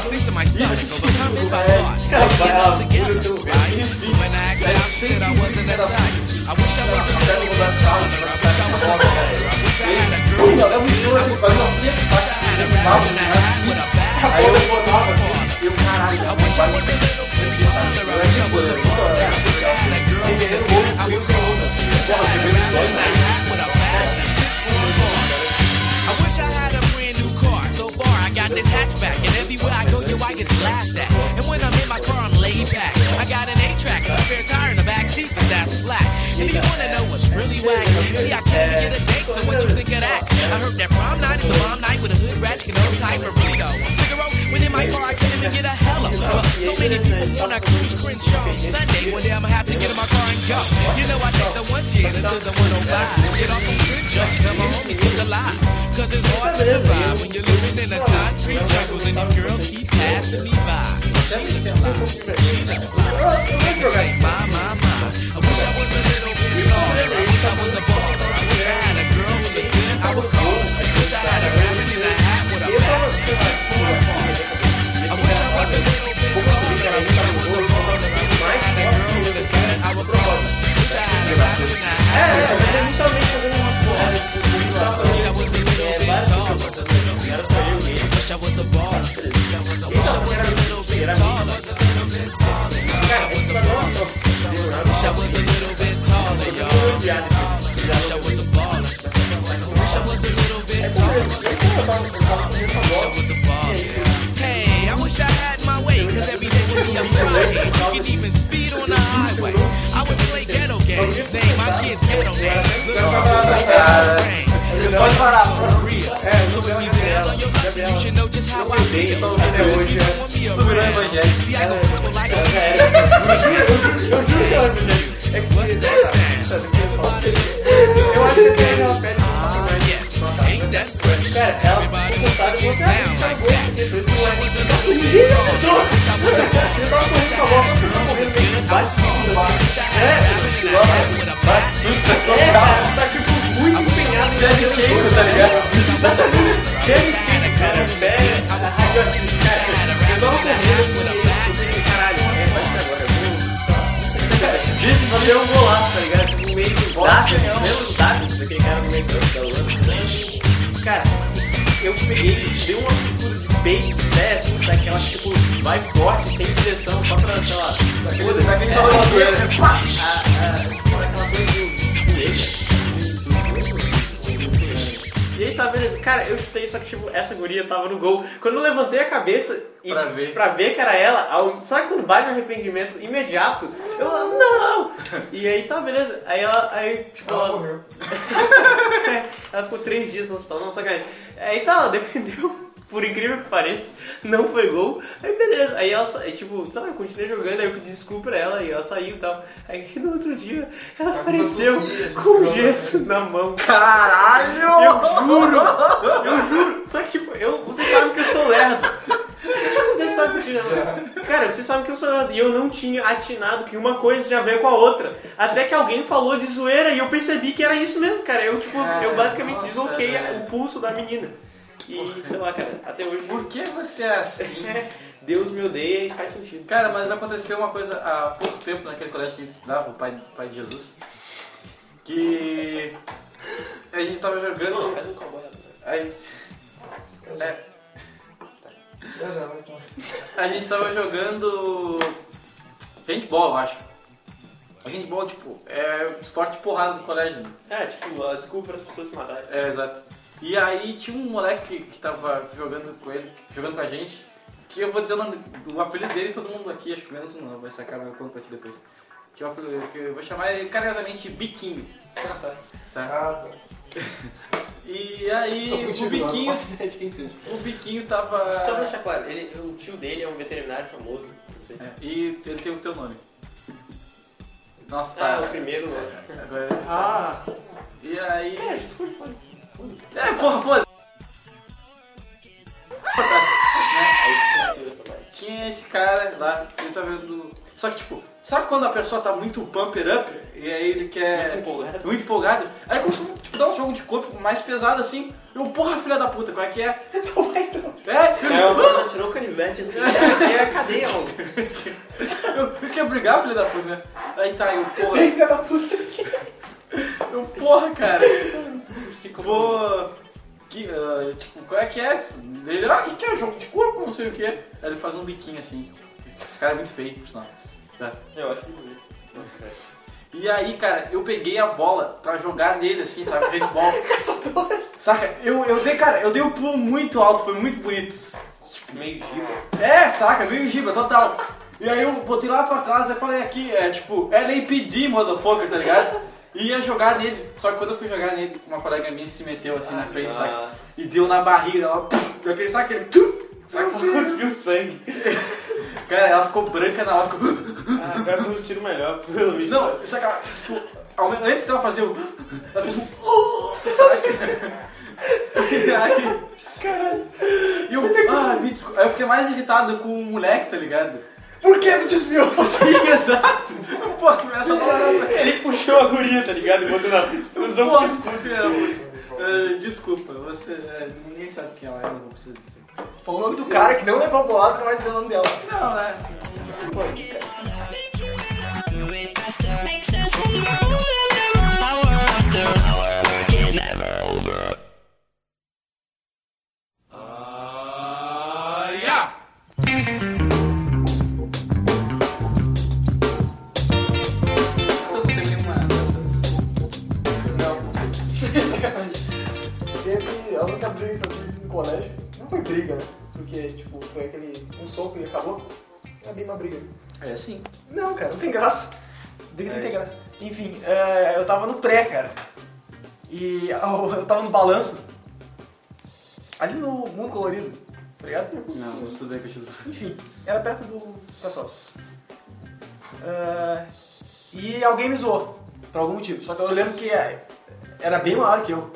isso, é, sabe? Vai lá, pula o teu vento. Isso, e aí tu sempre filha da puta. Até no mudar de sala, pra ficar com a bola, cara. Ele, pum, leva um estouro assim, faz uma seca, faz que ele mal, né? Aí eu botava assim, e eu, caralho, vai, vai. Eu era de boa, eu era Defendendo o gol, frio sem onda. Porra, primeiro gol, né? I everywhere I go, yo, I get laughed at. And when I'm in my car, I'm laid back. I got an A-track a spare tire in the back seat, but that's flat. And if you wanna know what's really whack, see, I can't even get a date. So what you think of that? I heard that prom night is a bomb night with a hood ratchet and no type of though. Figaro, when in my car, I can't even get a hello. Well, so many people wanna cruise Crenshaw on Sunday. One day I'ma have to get in my car and go. You know, I take the 110 into the 105 and get off on Crenshaw. Tell my homies look alive. Cause it's hard to survive I wish I was a little bit taller. I wish I was a baller. I was a little bit taller, y'all. Wish I was a baller. Wish I was a little bit taller. Wish I was a baller. Hey, I wish I had my way, cause every day would be a Friday. You can even speed on the highway. I would play ghetto games, name my kids ghetto names. Pode parar, So when you down on your luck, you should know just how I feel. Cause if you don't want me around, see I go simple like a What's that sound? Eu acho que tem aquela pele Ah? Cara, ela Everybody ficou cansada wanna de get botar down a like boca that. depois Wish I do was a little bit taller. Wish I was a Ele tava correndo com a bola, tava correndo meio que bate tudo lá. Wish I had a rabbit in a hat É, cara, tá tipo tá ligado? Exatamente. Cara, a rádio, cara, eu tava correndo assim, eu pensei, caralho, é, vai ser agora, eu vou, cara, disse, você é um golaço, tá ligado? Tipo, no meio do Davi, do Davi, daquele cara no meio da Holanda? Cara, eu peguei, dei uma cultura de peito, pé, assim, daquela, tipo, vai forte, sem direção, só pra, sei lá, Daquele- daquele é, sabor de é, é, né? aquela coisa do E aí tá, beleza. Cara, eu chutei, só que tipo, essa guria tava no gol. Quando eu levantei a cabeça e Pra ver. pra ver que era ela, ao- sabe quando bate um arrependimento imediato? Eu, não! E aí tá, beleza. Aí ela, aí, tipo, Ela ela, morreu. ela ficou três dias no hospital, não, sacanagem. Aí tá, ela defendeu, por incrível que pareça, não foi gol. Aí beleza, aí ela, sa- aí, tipo, sabe, eu continuei jogando, aí eu pedi desculpa pra ela e ela saiu e tal. Aí no outro dia, ela apareceu associa, com joga. gesso na mão. Caralho! Eu juro! Eu juro! Só que tipo, eu, vocês sabem que eu sou lerdo. Cara, vocês sabem que eu sou lerdo. E eu não tinha atinado que uma coisa já veio com a outra. Até que alguém falou de zoeira e eu percebi que era isso mesmo, cara. Eu, tipo, eu basicamente nossa, desloquei velho. o pulso da menina. E, sei lá, cara, até hoje. Por que você é assim? Deus me odeia e faz sentido. Cara, mas aconteceu uma coisa há pouco tempo naquele colégio que a gente estudava, o pai, pai de Jesus, que a gente tava jogando. faz um cowboy. A gente, é, a gente tava jogando handball, eu acho. Handball, tipo, é esporte de porrada do colégio. né? É, tipo, desculpa as pessoas se matarem. É, exato. E aí tinha um moleque que, que tava jogando com ele, jogando com a gente, que eu vou dizer o nome, o apelido dele, todo mundo aqui, acho que menos um não, vai sacar meu conto pra ti depois. Que, é o apelido- que eu vou chamar ele carinhosamente Biquinho. Tá? Ah, tá. E aí o Biquinho, o Biquinho tava... Só pra deixar claro, ele, o tio dele é um veterinário famoso. Não sei. É, e ele tem o teu nome. Nossa, Ah, tá. o primeiro, né? Agora... Ah! E aí... É, foi, foi. É, porra, foda. Tinha esse cara lá, ele tá vendo. Só que tipo, sabe quando a pessoa tá muito pumper up e aí ele quer. Muito empolgado. Muito empolgado? Aí começou tipo, dar um jogo de corpo mais pesado assim. Eu, porra, filha da puta, qual é que é? Vai então. É, É, o cara tirou o canivete assim, é, é a cadeia, mano. eu, eu quero brigar, filha da puta, né? Aí tá, eu, porra. Filha da puta. Eu, porra, cara. Vou. Que, ah, tipo, qual é que é? Ele, ah, o que, que é? Jogo de corpo, não sei o que. Aí ele faz um biquinho assim. Esse cara é muito feio, por sinal. Tá. Eu acho bonito. E aí, cara, eu peguei a bola pra jogar nele, assim, sabe? Handball. saca? Eu, eu dei, cara, eu dei um pulo muito alto, foi muito bonito. Tipo, Meio giba. é, saca? Meio giba, total. E aí eu botei lá pra trás e falei aqui, é tipo, LAPD, motherfucker, tá ligado? E ia jogar nele. Só que quando eu fui jogar nele, uma colega minha se meteu assim na frente, saca? Nossa. E deu na barriga, ela, puf, aquele, sabe aquele, tum, saca? Cuspiu sangue. Cara, ela ficou branca na hora, ficou... Ah, agora eu tô vestindo melhor, pelo menos. Não, saca, ela, tipo, ao menos- antes dela fazer o... Ela fez um... Saca? E aí... Caralho. E eu, ah, me desculpa. Aí eu fiquei mais irritado com o moleque, tá ligado? Por que tu desviou? Sim, exato. Pô, essa bola era pra Ele puxou a guria, tá ligado? E botou na. Você usou Pô, desculpa, da puta. Eh, Desculpa, você. eh, ninguém sabe quem ela é, eu não preciso dizer. Falou o nome do cara que não levou bolada, não vai dizer o nome dela. Não, né? Então balanço. Ali no Mundo Colorido, tá ligado? Não, mas tudo bem contigo. Enfim, era perto do pessoal. Ah, e alguém me zoou, por algum motivo. Só que eu lembro que é, era bem maior que eu.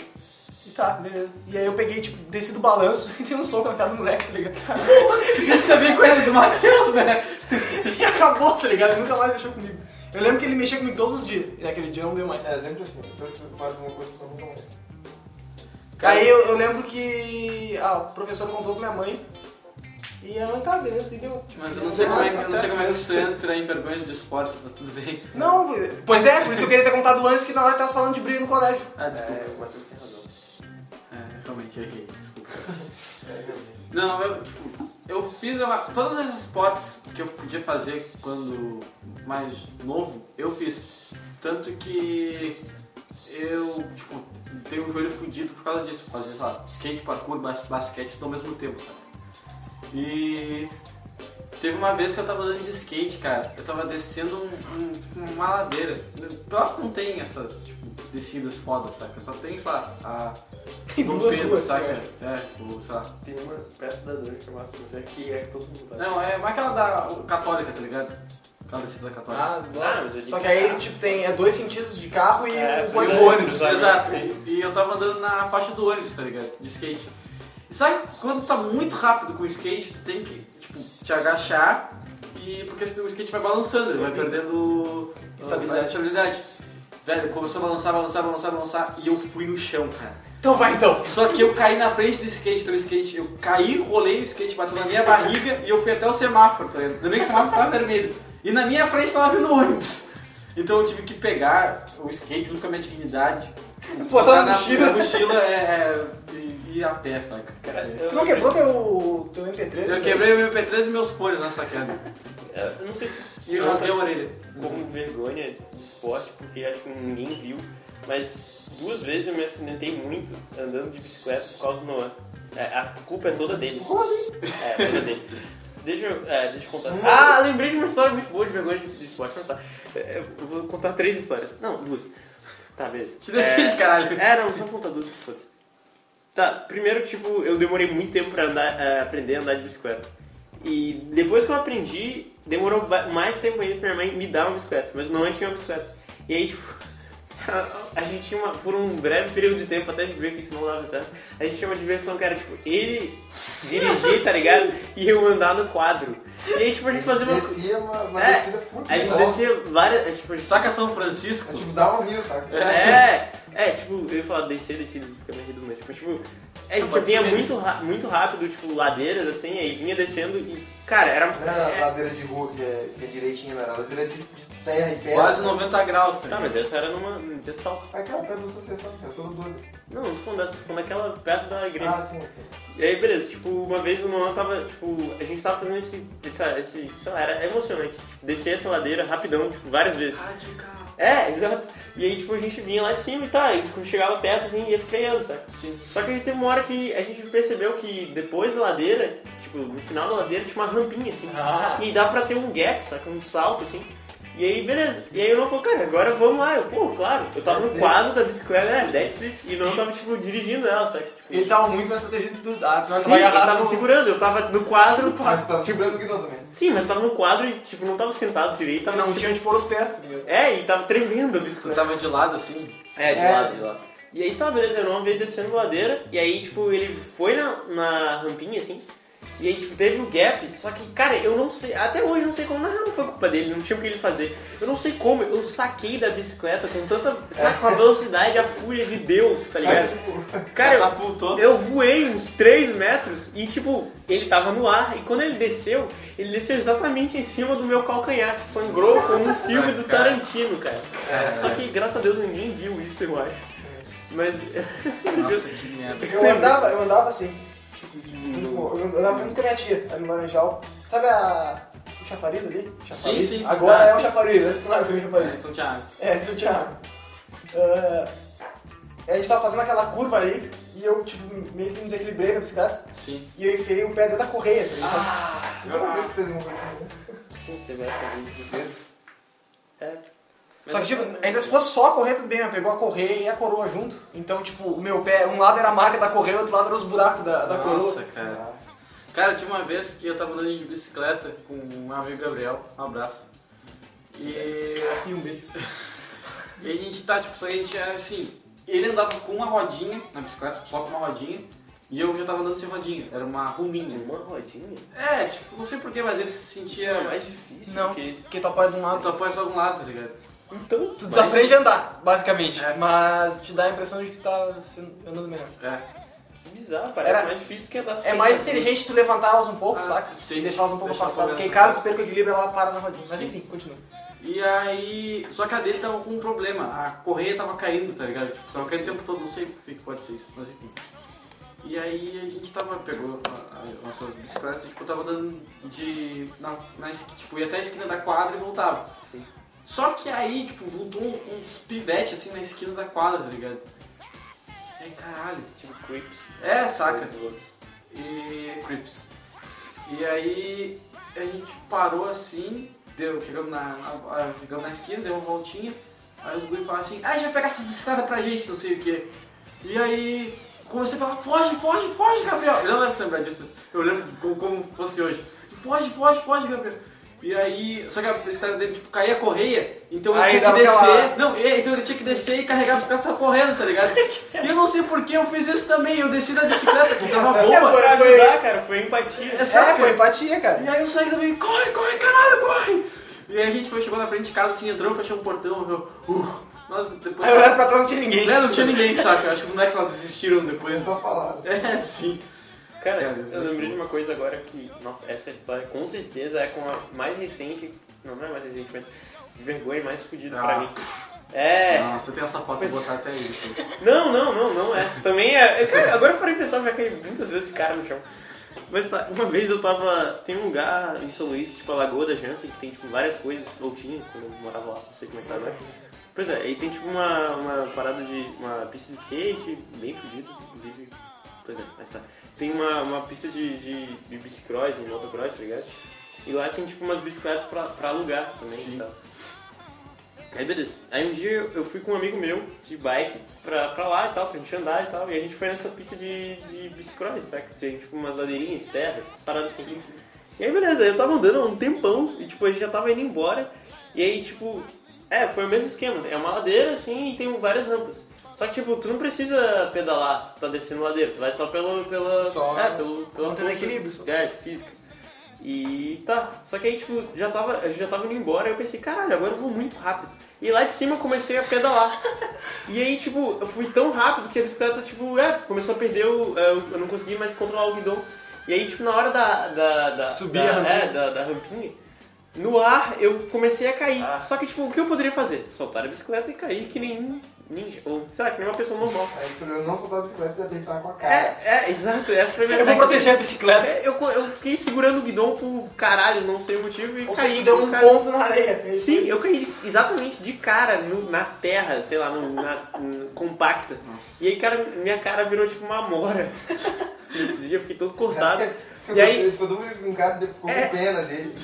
E tá, beleza. E aí eu peguei, tipo, desci do balanço e dei um soco na cara do moleque, tá ligado? Isso é bem coisa do Matheus, né? e acabou, tá ligado? Ele nunca mais mexeu comigo. Eu lembro que ele mexia comigo todos os dias. E naquele dia não deu mais. É sempre assim. Depois tu faz uma coisa tu nunca mais. Aí eu, eu lembro que a professora contou pra minha mãe. E a mãe tá, beleza, e deu. Mas eu não sei como é que, eu não sei como é que você entra em vergonha de esporte, mas tudo bem. Não, pois é, por isso que eu queria ter contado antes que na hora tava falando de briga no colégio. Ah, desculpa. É, Matheus tem razão. É, realmente errei, desculpa. Não, eu, tipo, eu fiz uma, todos esses esportes que eu podia fazer quando mais novo, eu fiz. Tanto que eu, tipo, tenho o joelho fudido por causa disso. Fazer, sei lá, skate, parkour, bas- basquete tudo ao mesmo tempo, sabe? E teve uma vez que eu tava andando de skate, cara. Eu tava descendo um- um- uma ladeira. Nossa, não tem essas, tipo, descidas fodas, saca? Só tem, sei lá, a... Tem Dom duas Pedro, ruas, saca? né? É, o, sei lá. Tem uma perto da dor que eu gosto, mas é que é que todo mundo faz. Não, é aquela da o- católica, tá ligado? Descida da católica. Ah, Ah, mas é Só que aí, tipo, tem é dois sentidos de carro e É, um do ônibus. exato. E eu tava andando na faixa do ônibus, tá ligado? De skate. E sabe quando tá muito rápido com o skate, tu tem que, tipo, te agachar e porque senão o skate vai balançando, ele vai perdendo Estabilidade. a estabilidade. Velho, começou a balançar, balançar, balançar, balançar e eu fui no chão, cara. Então vai então. Só que eu caí na frente do skate, então o skate, eu caí, rolei o skate, bateu na minha barriga e eu fui até o semáforo, tá ligado? Ainda bem que o semáforo tava vermelho. E na minha frente tava vindo o ônibus. Então eu tive que pegar o skate junto com a minha dignidade. Botar na na mochila. na mochila é, é, e e ir a pé, saca? Tu não quebrou teu, teu MP3? Eu quebrei o meu P3 e meus folhas nessa queda. É, Eu não sei se E rasguei a orelha. como vergonha de esporte, porque acho que ninguém viu, mas duas vezes eu me acidentei muito andando de bicicleta por causa do Noah. É, a culpa é toda dele. Como assim? É, toda dele. Deixa eu, é, deixa eu contar. Ah, lembrei de uma história muito boa de vergonha de, de esporte. Tá. É, Eu vou contar três histórias. Não, duas. Tá, beleza. Te decide, é, caralho. É, não, só contar duas. foda-se. Tá, primeiro, tipo, eu demorei muito tempo pra andar, é, aprender a andar de bicicleta. E depois que eu aprendi, demorou mais tempo ainda pra minha mãe me dar uma bicicleta. Mas não tinha uma bicicleta. E aí, tipo, a gente tinha uma, por um breve período de tempo, até ver que isso não dava certo, a gente tinha uma diversão que era, tipo, ele dirigir, tá ligado? E eu andar no quadro. E aí, tipo, a gente fazia uma... Descia uma, uma É, descida fudida. A gente descia várias... Tipo, a gente Saca São Francisco? É tipo, dá um rio, saca? é, é, tipo, eu ia falar descer, descer, fica meio redundante. Mas, tipo, é, a gente pode vinha muito, muito rápido, tipo, ladeiras, assim, aí vinha descendo e, cara, era... Não era é, ladeira de rua que é, que é direitinha, não era ladeira de, de terra e pedra. Quase sabe? 90 graus, tá Tá, mas essa era numa... num gestal. Aquela perto da associação, cara, todo doido. Não, não tô falando dessa, tô falando daquela perto da igreja. Ah, sim. ok. E aí, beleza, tipo, uma vez o Nolan tava, tipo, a gente tava fazendo esse, essa, esse, sei lá, era emocionante, tipo, descer essa ladeira rapidão, tipo, várias vezes. É, exato. E aí, tipo, a gente vinha lá de cima e tá, e quando chegava perto, assim, ia freando, sabe? Sim. Só que aí teve uma hora que a gente percebeu que depois da ladeira, tipo, no final da ladeira tinha uma rampinha, assim. Ah. E dá pra ter um gap, saca? Um salto, assim. E aí, beleza. E aí o Nolan falou, cara, agora vamos lá. Eu, pô, claro. Eu tava no quadro da bicicleta, é, that's it. E o Nolan tava, tipo, dirigindo ela, saca? Tipo, Ele tava muito mais protegido. Ah, senão tu Sim, agarrar tava no- segurando, eu tava no quadro. Mas você tava segurando o guidão também. Sim, mas tava no quadro e tipo, não tava sentado direito, tava Não tipo, tinha onde pôr os pés, tá? É, e tava tremendo a bicicleta. tava de lado assim. É, de É. lado, de lado. E aí tá, beleza, eu não veio descendo a ladeira, e aí, tipo, ele foi na, na rampinha, assim, e aí, tipo, teve o gap, só que, cara, eu não sei, até hoje eu não sei como, real não foi culpa dele, não tinha o que ele fazer. Eu não sei como, eu saquei da bicicleta com tanta, sabe, com a velocidade, a fúria de Deus, tá ligado? Tipo, Cara, eu, eu voei uns 3 metros e, tipo, ele tava no ar. E quando ele desceu, ele desceu exatamente em cima do meu calcanhar, que sangrou como um filme do. Tarantino, cara. Só que, graças a Deus, ninguém viu isso, eu acho. Mas. Nossa, que merda. Eu andava, eu andava assim. Junto com- Eu andava junto com a minha tia, ali no Laranjal. Sabe a. O chafariz ali? Chafariz? sim. Agora Ah, é o sim. chafariz, antes não era o É, chafariz. São Thiago. É, do Thiago. Ah, a gente tava fazendo aquela curva ali e eu, tipo, meio que me desequilibrei na bicicleta Sim. e eu enfiei o pé dentro da correia, tá? Ah. Primeira vez que fez uma coisa assim, né? Sim, teve essa vídeo. É. Só que, tipo, ainda se fosse só a correia, tudo bem, mas pegou a correia e a coroa junto. Então, tipo, o meu pé, um lado era a marca da correia, o outro lado era os buracos da, da coroa. Nossa, cara. Cara, tinha uma vez que eu tava andando de bicicleta com um amigo Gabriel, um abraço. E, E um beijo. e a gente tá, tipo, só a gente é assim, ele andava com uma rodinha na bicicleta, só com uma rodinha, e eu já tava andando sem rodinha, era uma ruminha. Uma rodinha? É, tipo, não sei porquê, mas ele se Isso sentia. é mais difícil. Não, porque- porque tu apoia de um Tu lado. apoia só de um lado, tá ligado? Então, Tu desaprende a andar, basicamente. É. Mas te dá a impressão de que tá sendo- andando melhor. É. bizarro, parece Era- mais difícil do que andar É sem mais as inteligente tu levantar elas um pouco, Ah, saca? sim. E deixar elas um pouco Deixar afastadas. Porque em caso tu perca o equilíbrio, ela para na rodinha. Mas Sim. enfim, continua. E aí. Só que a dele tava com um problema. A correia tava caindo, tá ligado? Tipo, tava caindo o tempo todo, não sei por que que pode ser isso, mas enfim. E aí a gente tava, pegou a- a- nossas bicicletas e tipo, tava andando de. Na, na es- tipo, ia até a esquina da quadra e voltava. Só que aí, tipo, juntou um- uns pivetes assim na esquina da quadra, tá ligado? E aí, caralho. Tipo, creeps. É, saca? E Crips. E aí a gente parou assim, deu, chegamos na, na- chegamos na esquina, deu uma voltinha, aí os guri falaram assim, ah, a gente vai pegar essas bicicletas pra gente, não sei o que. E aí comecei a falar, foge, foge, foge, Gabriel. Eu não lembro se lembrar disso, mas eu lembro como, como fosse hoje. Foge, foge, foge, Gabriel. E aí, só que a bicicleta dele, tipo, caía a correia, então ele Aí tinha que descer. aquela- Não, e- então ele tinha que descer e carregar a bicicleta correndo, tá ligado? E eu não sei por que eu fiz isso também, eu desci da bicicleta, que tava É, boa. Pra ajudar, cara, foi empatia. É, É, foi empatia, cara. E aí eu saí também, corre, corre, caralho, corre! E aí a gente foi, chegou na frente de casa, assim, entrou, fechou um portão, eu, uh, nós depois... Aí eu olhava pra trás não tinha ninguém. É, não tinha ninguém, saca? Acho que os moleques lá desistiram Foi depois. só falar. É, sim. Cara, eu lembrei de uma coisa agora que, nossa, essa história com certeza é com a mais recente, não, não é mais recente, mas de vergonha mais fodida pra Ah. mim. É. Nossa, tem essa foto pra botar até depois. Não, não, não, não essa. Também é. Cara, agora eu parei de pensar, eu já caí muitas vezes de cara no chão. Mas tá, uma vez eu tava. Tem um lugar em São Luís, tipo a Lagoa da Jansen, que tem tipo várias coisas, ou tinha, quando eu morava lá, não sei como é que tá agora. Pois é, aí tem tipo uma, uma parada de. uma pista de skate, bem fodida, inclusive. Pois é, mas tá. Tem uma, uma pista de, de, de bicicross, de motocross, tá ligado? E lá tem tipo umas bicicletas pra, pra alugar também Sim. e tal. Aí beleza. Aí um dia eu fui com um amigo meu de bike pra, pra lá e tal, pra gente andar e tal. E a gente foi nessa pista de, de bicicross, sabe? Tinha tipo umas ladeirinhas, terras, paradas assim. E aí beleza, eu tava andando há um tempão e tipo, a gente já tava indo embora. E aí tipo, é, foi o mesmo esquema. É uma ladeira assim e tem várias rampas. Só que tipo, tu não precisa pedalar se tu tá descendo ladeira, tu vai só pelo. Pela, Só é, pelo, pela força- equilíbrio só. É, física. E tá, só que aí tipo, já tava, a gente já tava indo embora, eu pensei, caralho, agora eu vou muito rápido. E lá de cima eu comecei a pedalar. E aí, tipo, eu fui tão rápido que a bicicleta, tipo, é, começou a perder o. é, Eu não consegui mais controlar o guidão. E aí, tipo, na hora da. da, da Subir da, a rampinha. É, da, da rampinha, no ar eu comecei a cair. Só que, tipo, o que eu poderia fazer? Soltar a bicicleta e cair que nem ninja. Ou, sei lá, que nem uma pessoa normal. Aí se eu não soltar a bicicleta, você pensar com a cara. É, é, exato, essa foi a minha Eu vou proteger a bicicleta. É, Eu, eu fiquei segurando o guidão por caralho, não sei o motivo, e Ou caí. seja, deu um cara. ponto na areia. Sim, eu caí de- exatamente de cara no- na terra, sei lá, no- na, n- compacta. E aí, cara, minha cara virou tipo uma amora. Nesse dia eu fiquei todo cortado. E aí- Ele ficou todo brincado, ficou É. com pena dele.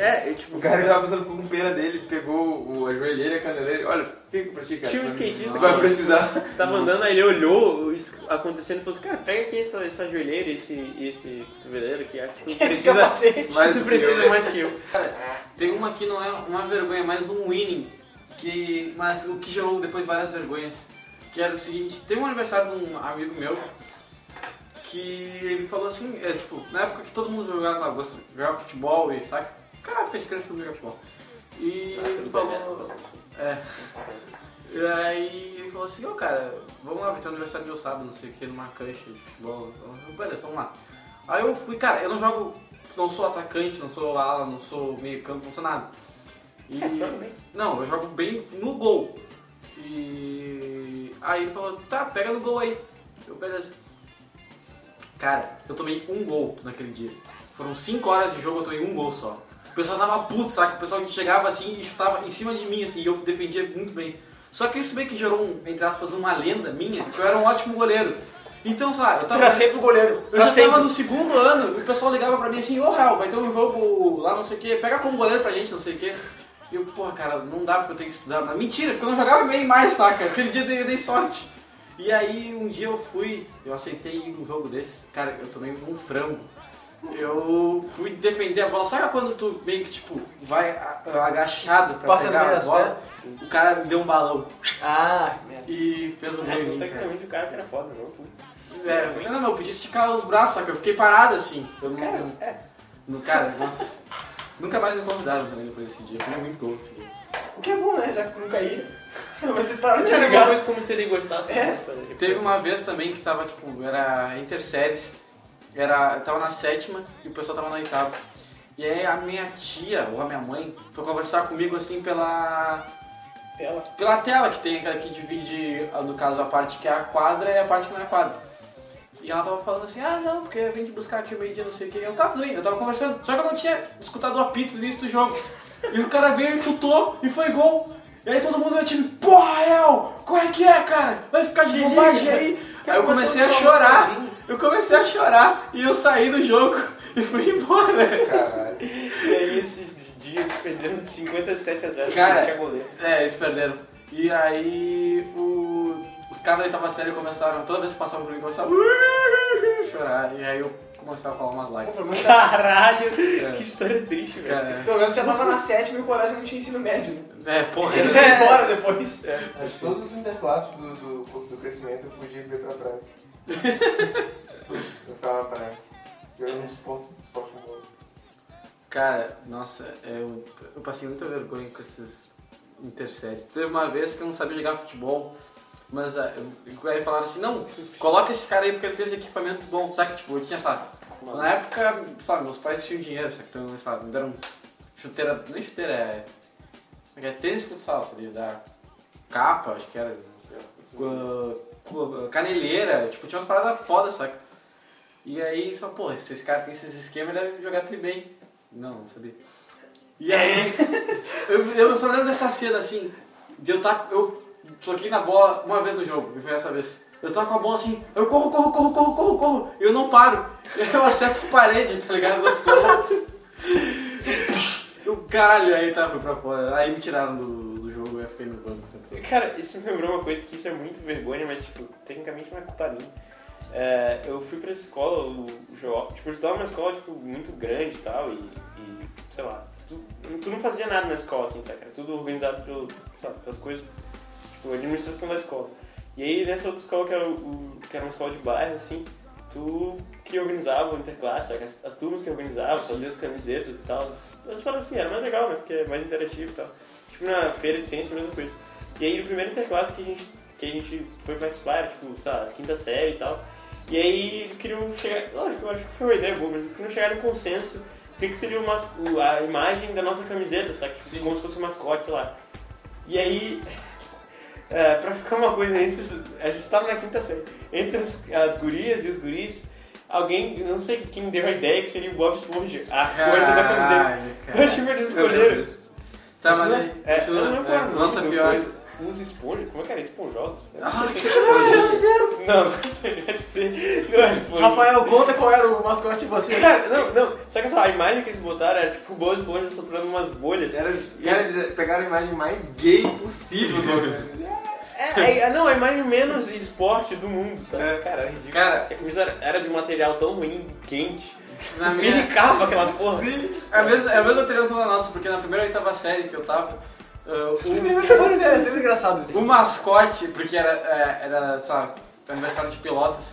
É, eu tipo. O cara que tava ficou com pena dele, pegou o, a joelheira e a caneleira. Olha, fica pra ti, cara. Tinha um skatista Você vai que- precisar. Tava andando, aí ele olhou isso acontecendo e falou assim, cara, pega aqui essa, essa joelheira e esse, esse cotoveleiro aqui, acho que tu Esse precisa, capacete. Mais tu do que precisa eu. mais que eu. Cara, tem uma que não é uma vergonha, mais um winning, que, mas o que gerou depois várias vergonhas. Que era o seguinte, teve um aniversário de um amigo meu que ele falou assim, é tipo, na época que todo mundo jogava lá, jogava futebol e saca? Cara, época de criança todo mundo jogava futebol. E ele falou. É. E aí ele falou assim, ô cara, vamos lá, vai ter um aniversário meu sábado, não sei o que, numa cancha de futebol. Eu, Beleza, vamos lá. Aí eu fui, cara, eu não jogo, não sou atacante, não sou ala, não sou meio campo, não sou nada. E, joga bem. Não, eu jogo bem no gol. E aí ele falou, tá, pega no gol aí. Eu, beleza. Cara, eu tomei um gol naquele dia. Foram 5 horas de jogo, eu tomei um gol só. O pessoal tava puto, sabe? O pessoal chegava assim e chutava em cima de mim, assim, e eu defendia muito bem. Só que isso meio que gerou, um, entre aspas, uma lenda minha, que eu era um ótimo goleiro. Então, lá, eu tava. era sempre o goleiro. Eu Pra já sempre. tava no segundo ano e o pessoal ligava pra mim assim, ô Real, vai ter um jogo lá, não sei o que, pega como goleiro pra gente, não sei o que. E eu, porra, cara, não dá porque eu tenho que estudar. Mas mentira, porque eu não jogava bem mais, saca? Aquele dia eu dei, eu dei sorte. E aí um dia eu fui, eu aceitei ir num jogo desse, cara, eu tomei um frango. Eu fui defender a bola, sabe quando tu meio que tipo vai agachado pra Passa pegar a bola? O cara me deu um balão Ah, que merda. e fez um É, gol cara. tecnicamente o cara que era foda, não tu. É, não, não, eu podia esticar os braços, só que eu fiquei parado assim. Eu não. Cara, é. No cara, nossa. Nunca mais me convidaram também depois desse dia. Foi muito gol esse dia. O que é bom, né? Já que tu nunca ia. Mas vocês pararam Não de tinha ligar. mais como se ele gostasse É. dessa. Teve uma vez também que tava, tipo, era interséries. Era, eu tava na sétima e o pessoal tava na oitava. E aí a minha tia, ou a minha mãe, foi conversar comigo assim pela. Tela. Pela tela que tem aquela que divide, no caso, a parte que é a quadra e a parte que não é a quadra. E ela tava falando assim, ah não, porque eu vim te buscar aqui o meio-dia, não sei o que. Eu, tá, tudo bem, eu tava conversando, só que eu não tinha escutado o apito no início do jogo. E o cara veio e chutou e foi gol. E aí todo mundo no time, porra, El, qual é que é, cara? Vai ficar de bobagem aí. Aí eu comecei a chorar. Eu comecei a chorar e eu saí do jogo e fui embora. Caralho. E aí esse dia eles perderam de 57 a 0. Cara. É, eles perderam. E aí o- os caras da oitava série começaram, toda vez que passavam por mim, começavam a chorar. E aí eu começava a falar umas lágrimas. Caralho, É. que história triste, velho. Cara, Pelo menos já tava na sétima e o colégio não tinha ensino médio, né? é, porra, Eles é. embora depois. Mas todos os interclasses do, do, do crescimento eu fugi pra ir pra praia. Eu ficava praia. Eu não suporto esporte com bola. Cara, nossa, eu, eu passei muita vergonha com esses interséries. Teve uma vez que eu não sabia jogar futebol, mas ah, aí falaram assim, não, coloca esse cara aí porque ele tem esse equipamento bom. Sabe que tipo, eu tinha, sabe, na época, sabe, meus pais tinham dinheiro, sabe, então sabe, me deram chuteira, nem chuteira, é, é, é tênis de futsal, seria da capa, acho que era, não sei, cu- caneleira, tipo, tinha umas paradas fodas, saca? E aí, só, pô, se esse cara tem esses esquemas, ele deve jogar tri bem. Não, não sabia. E aí, eu, eu só lembro dessa cena assim, de eu tá, eu toquei na bola uma vez no jogo, e foi essa vez. Eu tô com a bola assim, eu corro, corro, corro, corro, corro, corro, e eu não paro. Eu acerto a parede, tá ligado? Eu, caralho, aí tá, fui pra fora. Aí me tiraram do, do jogo, eu fiquei no banco. Cara, isso me lembrou uma coisa que isso é muito vergonha, mas, tipo, tecnicamente não é culpa minha. É, eu fui pra escola, o, o tipo, eu estudava numa escola, tipo, muito grande e tal, e, e, sei lá, tu, tu não fazia nada na escola, assim, sabe? Era tudo organizado pelo, sabe, pelas coisas, tipo, a administração da escola. E aí, nessa outra escola, que era, o, que era uma escola de bairro, assim, tu que organizava o interclasse, sabe? as, as turmas que organizavam, fazia as camisetas e tal, as, as paradas assim, era mais legal, né? Porque é mais interativo e tal. Tipo, na feira de ciência, a mesma coisa. E aí, no primeiro interclasse que a gente, que a gente foi participar, era, tipo, lá, quinta série e tal. E aí, eles queriam chegar, lógico, eu acho que foi uma ideia boa, mas eles queriam chegar em consenso o que, que seria mas- o- a imagem da nossa camiseta, sabe? Como se fosse um mascote, sei lá. E aí, é, pra ficar uma coisa entre os, A gente tava na quinta série. Entre as, as gurias e os guris, alguém, não sei quem deu a ideia que seria o Bob Esponja, a coisa da camiseta. Caralho, Eu achei que eles escolheram. Tá, mas aí, É, é, o nossa, pior. Uns esponjas? Como é que era? Esponjosos? Ah, Não, não sei, não é esponja. Rafael, conta qual era o mascote de vocês. Cara, não, não. Sabe só, a imagem que eles botaram era tipo o Bob Esponja soprando umas bolhas. Era, cara, eles pegaram a imagem mais gay possível do É, é, não, a imagem menos esporte do mundo, sabe? Cara, era ridículo. Cara- a camisa era, era de um material tão ruim, quente. Na minha, Pinicava aquela porra. Sim, é a mesma, é a mesma treinando toda nossa, porque na primeira e oitava série que eu tava, uh, Você é sempre engraçado assim. o, o mascote, porque era, é, era sabe, aniversário de Pelotas,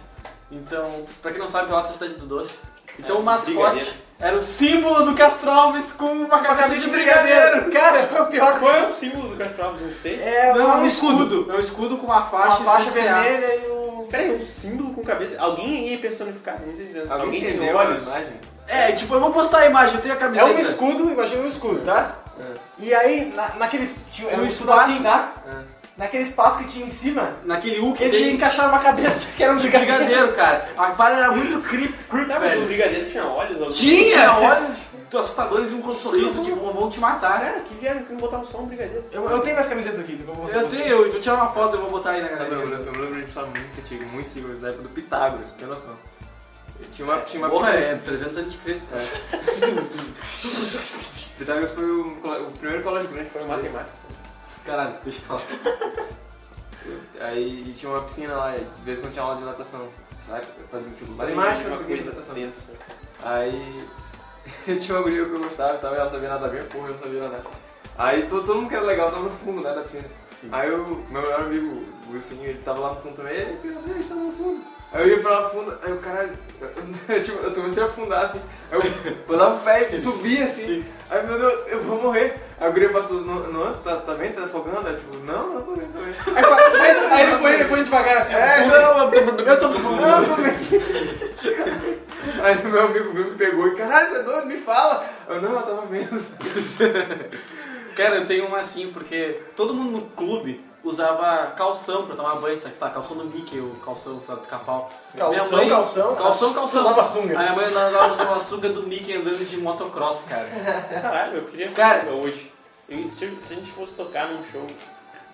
então, pra quem não sabe, Pelotas é a cidade do doce. Então É, o mascote brigadeiro. era o símbolo do Castro Alves com uma cabeça de brigadeiro. Cara, foi o pior Qual é o símbolo do Castro Alves? Não sei. É, Não, é um escudo. escudo. É um escudo com uma faixa, a faixa vermelha e o... Peraí, um símbolo com cabeça. Alguém ia personificar, não sei. Alguém Alguém entendeu a imagem? É, tipo, eu vou postar a imagem, eu tenho a É camiseta. um escudo, imagina um escudo, tá? E aí, na, naqueles... Tinha, era Um escudo espaço. assim, tá? Naquele espaço que tinha em cima, Naquele U que eles tem encaixar uma cabeça, que era um brigadeiro. brigadeiro, cara. A parada era muito creep, creep Tá, mas o velho. brigadeiro tinha olhos? alguém- Tinha olhos assustadores e um sorriso, tipo, vão te matar. Cara, que viagem, que não botaram só um brigadeiro. Eu, eu tenho minhas camisetas aqui, eu vou mostrar Eu pra tenho, eu vou tirar uma foto e vou botar aí na Eu galera. lembro, eu lembro de história muito antiga, muito antiga, da época do Pitágoras, tem noção. Tinha uma, tinha uma Porra, é 300 anos de Cristo. Pitágoras foi o, o primeiro colégio grande Foi matemática. Caralho, deixa eu falar. Aí tinha uma piscina lá, de vez em quando tinha aula de natação. Sabe? Fazendo Uma matemática, não sei natação. Aí eu tinha uma guria que eu gostava e tal, e ela sabia nadar bem, porra, eu não sabia nadar. Aí todo, todo mundo que era legal tava no fundo, né, da piscina. Aí o meu melhor amigo, o Wilson, ele tava lá no fundo também, e eu queria ver, ele tava no fundo. Aí eu ia pra lá fundo, aí o caralho, eu, tipo, eu comecei a afundar assim, aí eu botava o pé e subia assim, aí meu Deus, eu vou morrer. Aí o guri passou, no, no, tá, tá bem, tá afogando? Aí tipo, não, não tô bem, tô bem. Aí, aí- aí ele foi, ele foi devagar assim. É, não, eu tô, eu tô, não, eu tô bem. Aí meu amigo me pegou e, caralho, você é doido, me fala. Eu, não, eu tava vendo. Cara, eu tenho uma assim, porque todo mundo no clube usava calção pra tomar banho, sabe? Tá, calção do Mickey, o calção sabe, do capau. Calção, calção? Calção, calção. Você usava sunga. Aí a mãe andava usando uma sunga do Mickey andando de motocross, cara. Caralho, eu queria Cara- fazer hoje. E se, se a gente fosse tocar num show,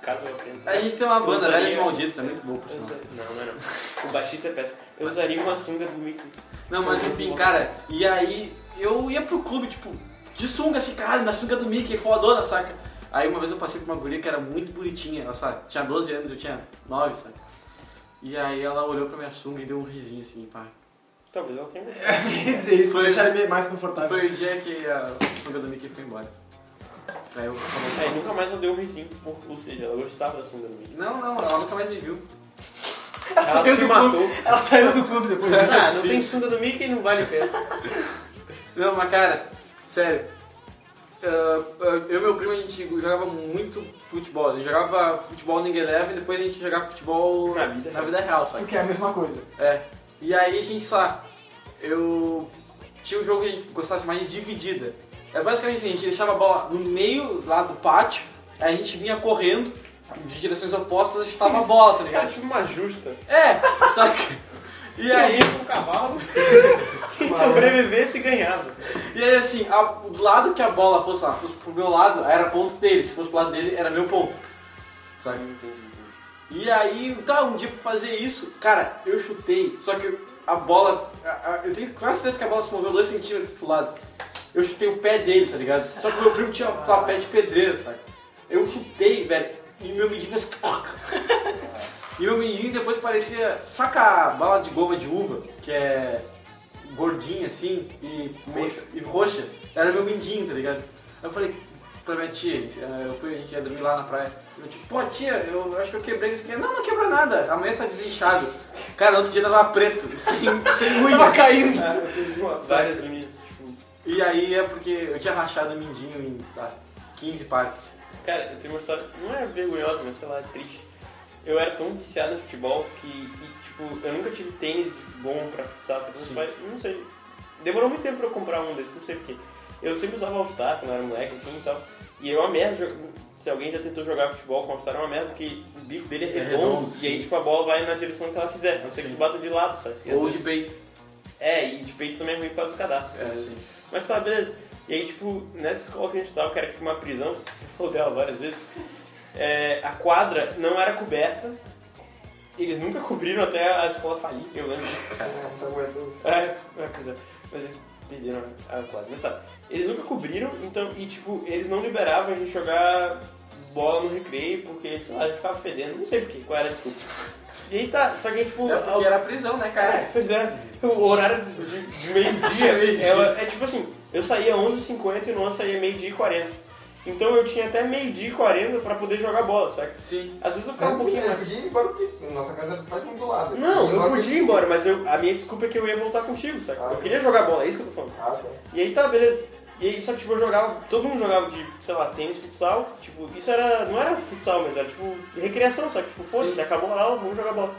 caso eu aprenda. A gente tem uma banda, Eu usaria- Velhos Malditos, é muito bom, por eu sinal. usaria- Não, não não. O baixista é péssimo. Eu usaria uma sunga do Mickey. Não, mas enfim, cara, e aí eu ia pro clube, tipo, de sunga, assim, caralho, na sunga do Mickey, fodona, saca? Aí uma vez eu passei por uma guria que era muito bonitinha, ela sabe, tinha 12 anos, eu tinha 9, sabe? E aí ela olhou pra minha sunga e deu um risinho assim, pá. Talvez ela tenha. Quer dizer, isso foi deixar ele mais confortável. Foi o dia que a sunga do Mickey foi embora. Aí eu falei, É, nunca mais ela deu um risinho. Ou, ou seja, ela gostava da sunga do Mickey. não, não, ela nunca mais me viu. Ela Ela saiu se do matou. clube. Ela saiu do clube depois disso. Ah, não tem sunga do Mickey não vale a pena. Não, mas cara, sério. Ah, ah, eu e meu primo a gente jogava muito futebol. A gente jogava futebol no Eleve e depois a gente jogava futebol Na vida na real. vida real, sabe? Porque é a mesma coisa. É. E aí a gente, sei lá, eu tinha um jogo que a gente gostava mais de dividida. É basicamente assim, a gente deixava a bola no meio lá do pátio, aí a gente vinha correndo de direções opostas e chutava a bola, tá ligado? tipo uma justa. É, saca? E aí, com um cavalo. Quem sobrevivesse ganhava. e aí assim, a- do lado que a bola fosse lá, fosse pro meu lado, era ponto dele, se fosse pro lado dele, era meu ponto. Saca? E aí, tá, um dia pra fazer isso, cara, eu chutei, só que a bola. a- a- eu tenho quase certeza que a bola se moveu 2 centímetros pro lado. Eu chutei o pé dele, tá ligado? Só que o meu primo tinha um pé de pedreiro, sabe? Eu chutei, velho, e meu fez. E meu mindinho depois parecia. Saca a bala de goma de uva, que é gordinha assim e, meio, e roxa? Era meu mindinho, tá ligado? Aí eu falei pra minha tia, eh, eu fui, a gente ia dormir lá na praia. Eu tipo, pô tia, eu acho que eu quebrei isso aqui. Não, não quebrou nada, amanhã tá desinchado. Cara, outro dia tava preto, sem, sem unha. Tava caindo. Uma- várias unidades, tipo. E aí é porque eu tinha rachado o mindinho em tá, 15 partes. Cara, eu tenho uma história, não é vergonhosa, mas sei lá, é triste. Eu era tão viciado em futebol que, e, tipo, eu nunca tive tênis bom pra futsal, não sei. Demorou muito tempo pra eu comprar um desses, não sei porquê. Eu sempre usava All-Star quando eu era moleque, assim e tal. E é uma merda, se alguém já tentou jogar futebol com All-Star, é uma merda, porque o bico dele é É redondo, redondo, e aí, tipo, a bola vai na direção que ela quiser, a não ser que tu bata de lado, sabe? Ou de peito. É, e de peito também é ruim por causa do cadastro. É. Mas tá, beleza. E aí, tipo, nessa escola que a gente estudava, que era tipo uma prisão, eu falei dela várias vezes, é, a quadra não era coberta, eles nunca cobriram até a escola falir, eu lembro. É, é, pois é. Mas eles perderam a quadra. Mas tá. Eles nunca cobriram, então, e tipo, eles não liberavam a gente jogar bola no recreio, porque, sei lá, a gente ficava fedendo, não sei porquê, qual era a desculpa. E aí tá, só que aí, tipo. É porque era prisão, né, cara? É, pois é. O horário de, de- de meio-dia Meio-dia. ela- é tipo assim, eu saía 11h50 e o nosso saía meio-dia e 40. Então eu tinha até meio-dia e 40 pra poder jogar bola, saca? Sim. Às vezes eu ficava um pouquinho Eu mais. podia ir embora porque nossa casa era praticamente do lado. Não, eu Embora podia ir embora, mas eu- a minha desculpa é que eu ia voltar contigo, saca? Ah, Eu tá. queria jogar bola, é isso que eu tô falando. Ah, tá. E aí tá, beleza. E aí, só que tipo, eu jogava, todo mundo jogava de, sei lá, tênis, futsal, tipo, isso era, não era futsal, mas era tipo recreação, sabe? Tipo, foda-se, acabou a aula, vamos jogar bola.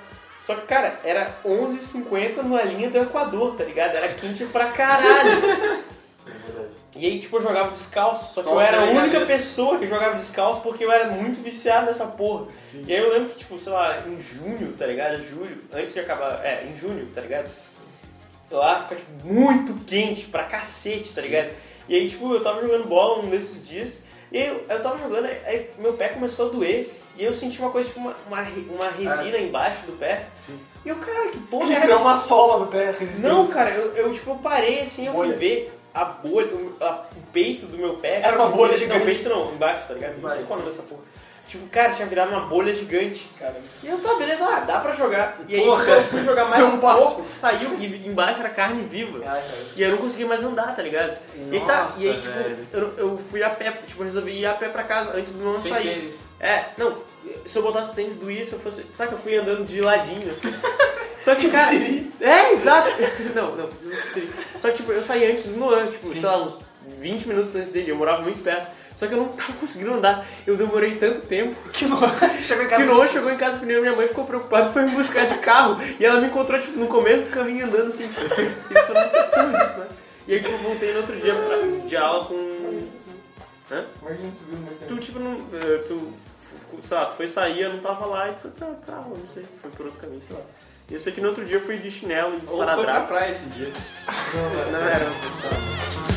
Só que, cara, era 11h50 numa linha do Equador, tá ligado? Era quente pra caralho. É. E aí, tipo, eu jogava descalço. Só que Só eu era a única nesse. pessoa que jogava descalço porque eu era muito viciado nessa porra. E aí eu lembro que, tipo, sei lá, em junho, tá ligado? Julho, antes de acabar. É, em junho, tá ligado? Lá fica, tipo, muito quente pra cacete, tá ligado? E aí, tipo, eu tava jogando bola um desses dias. E aí eu, eu tava jogando, aí- meu pé começou a doer. E eu senti uma coisa, tipo, uma, uma, uma resina embaixo do pé. Sim. E eu, caralho, que porra é Ele essa? uma sola no pé, resistência. Não, cara, eu, eu tipo, eu parei assim, eu Bolha. fui ver a bolha, o, a- o peito do meu pé. Era uma bolha Não, gigante. o peito não, embaixo, tá ligado? Não sei qual é o nome dessa porra. Tipo, cara, tinha virado uma bolha gigante, cara. E eu, tá, beleza, ah, dá pra jogar. E aí Porra. eu fui jogar mais um passo. pouco, saiu e embaixo era carne viva. Ai. E eu não conseguia mais andar, tá ligado? e, aí tá, Nossa, e aí, tipo, eu, eu fui a pé, tipo, eu resolvi ir a pé pra casa antes do nono Sem sair. tênis. É, não, se eu botasse o tênis doía, se eu fosse. Sabe que eu fui andando de ladinho, assim. Só que, cara. É, exato. Não, não, não Siri. Só que, tipo, eu saí antes do Nolan, tipo, sei lá, uns 20 minutos antes dele. Eu morava muito perto. Só que eu não tava conseguindo andar. Eu demorei tanto tempo Que no... Chegou em que casa. o Noah chegou em casa primeiro, minha mãe ficou preocupada, foi me buscar de carro. E ela me encontrou, tipo, no começo do caminho andando assim. Tipo, isso eu não sabia disso, né? E aí, tipo, eu voltei no outro dia pra, de aula com. Hã? É que Tu, tipo, não. eh, Tu. Lá, tu foi sair, eu não tava lá e tu foi pra, aula, não sei. Foi por outro caminho, sei lá. E eu sei que no outro dia eu fui de chinelo e Ou foi pra praia esse dia. Não, não era. tá.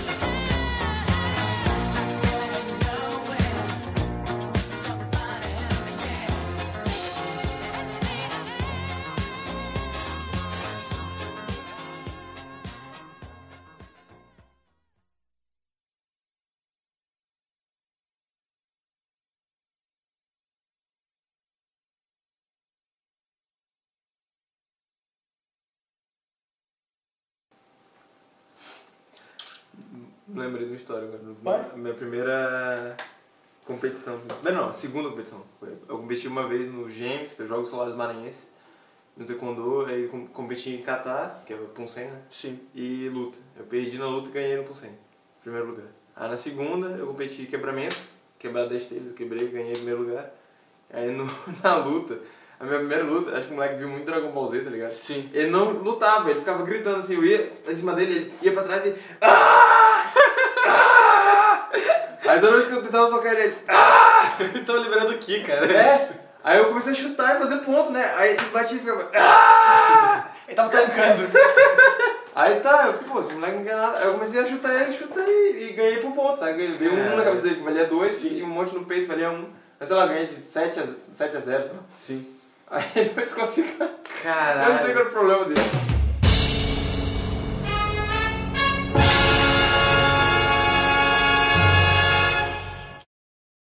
Uma história agora. Minha primeira competição. Não, não, a segunda competição. Eu competi uma vez no Gêmeos, que é Jogos Solares Maranhense, no Taekwondo, aí com- competi em Catar, que é o Punsen, né? Sim. E luta. Eu perdi na luta e ganhei no Punsen, primeiro lugar. Aí na segunda eu competi em quebramento, quebrar 10 telhas, quebrei, ganhei em primeiro lugar. Aí no, na luta, a minha primeira luta, acho que o moleque viu muito Dragon Ball Z, tá ligado? Sim. Ele não lutava, ele ficava gritando assim, eu ia em cima dele, ele ia pra trás e. "Ah! Ah!" Aí toda vez que eu tentava socar ele, ele. "Ah!" Tava liberando o Ki, cara. É! Aí eu comecei a chutar e fazer ponto, né? Aí ele batia e ficava. "Ah!" Ele tava tancando. Aí tá, pô, esse moleque não quer nada. Aí eu comecei a chutar ele, chutei e ganhei por ponto, sabe? Eu dei um na cabeça dele que valia dois e um monte no peito valia um. Mas sei lá, ganhei de 7 a, 7 a 0, sei lá. Sim. Aí depois consegui. Eu não sei Caralho. qual era o problema dele.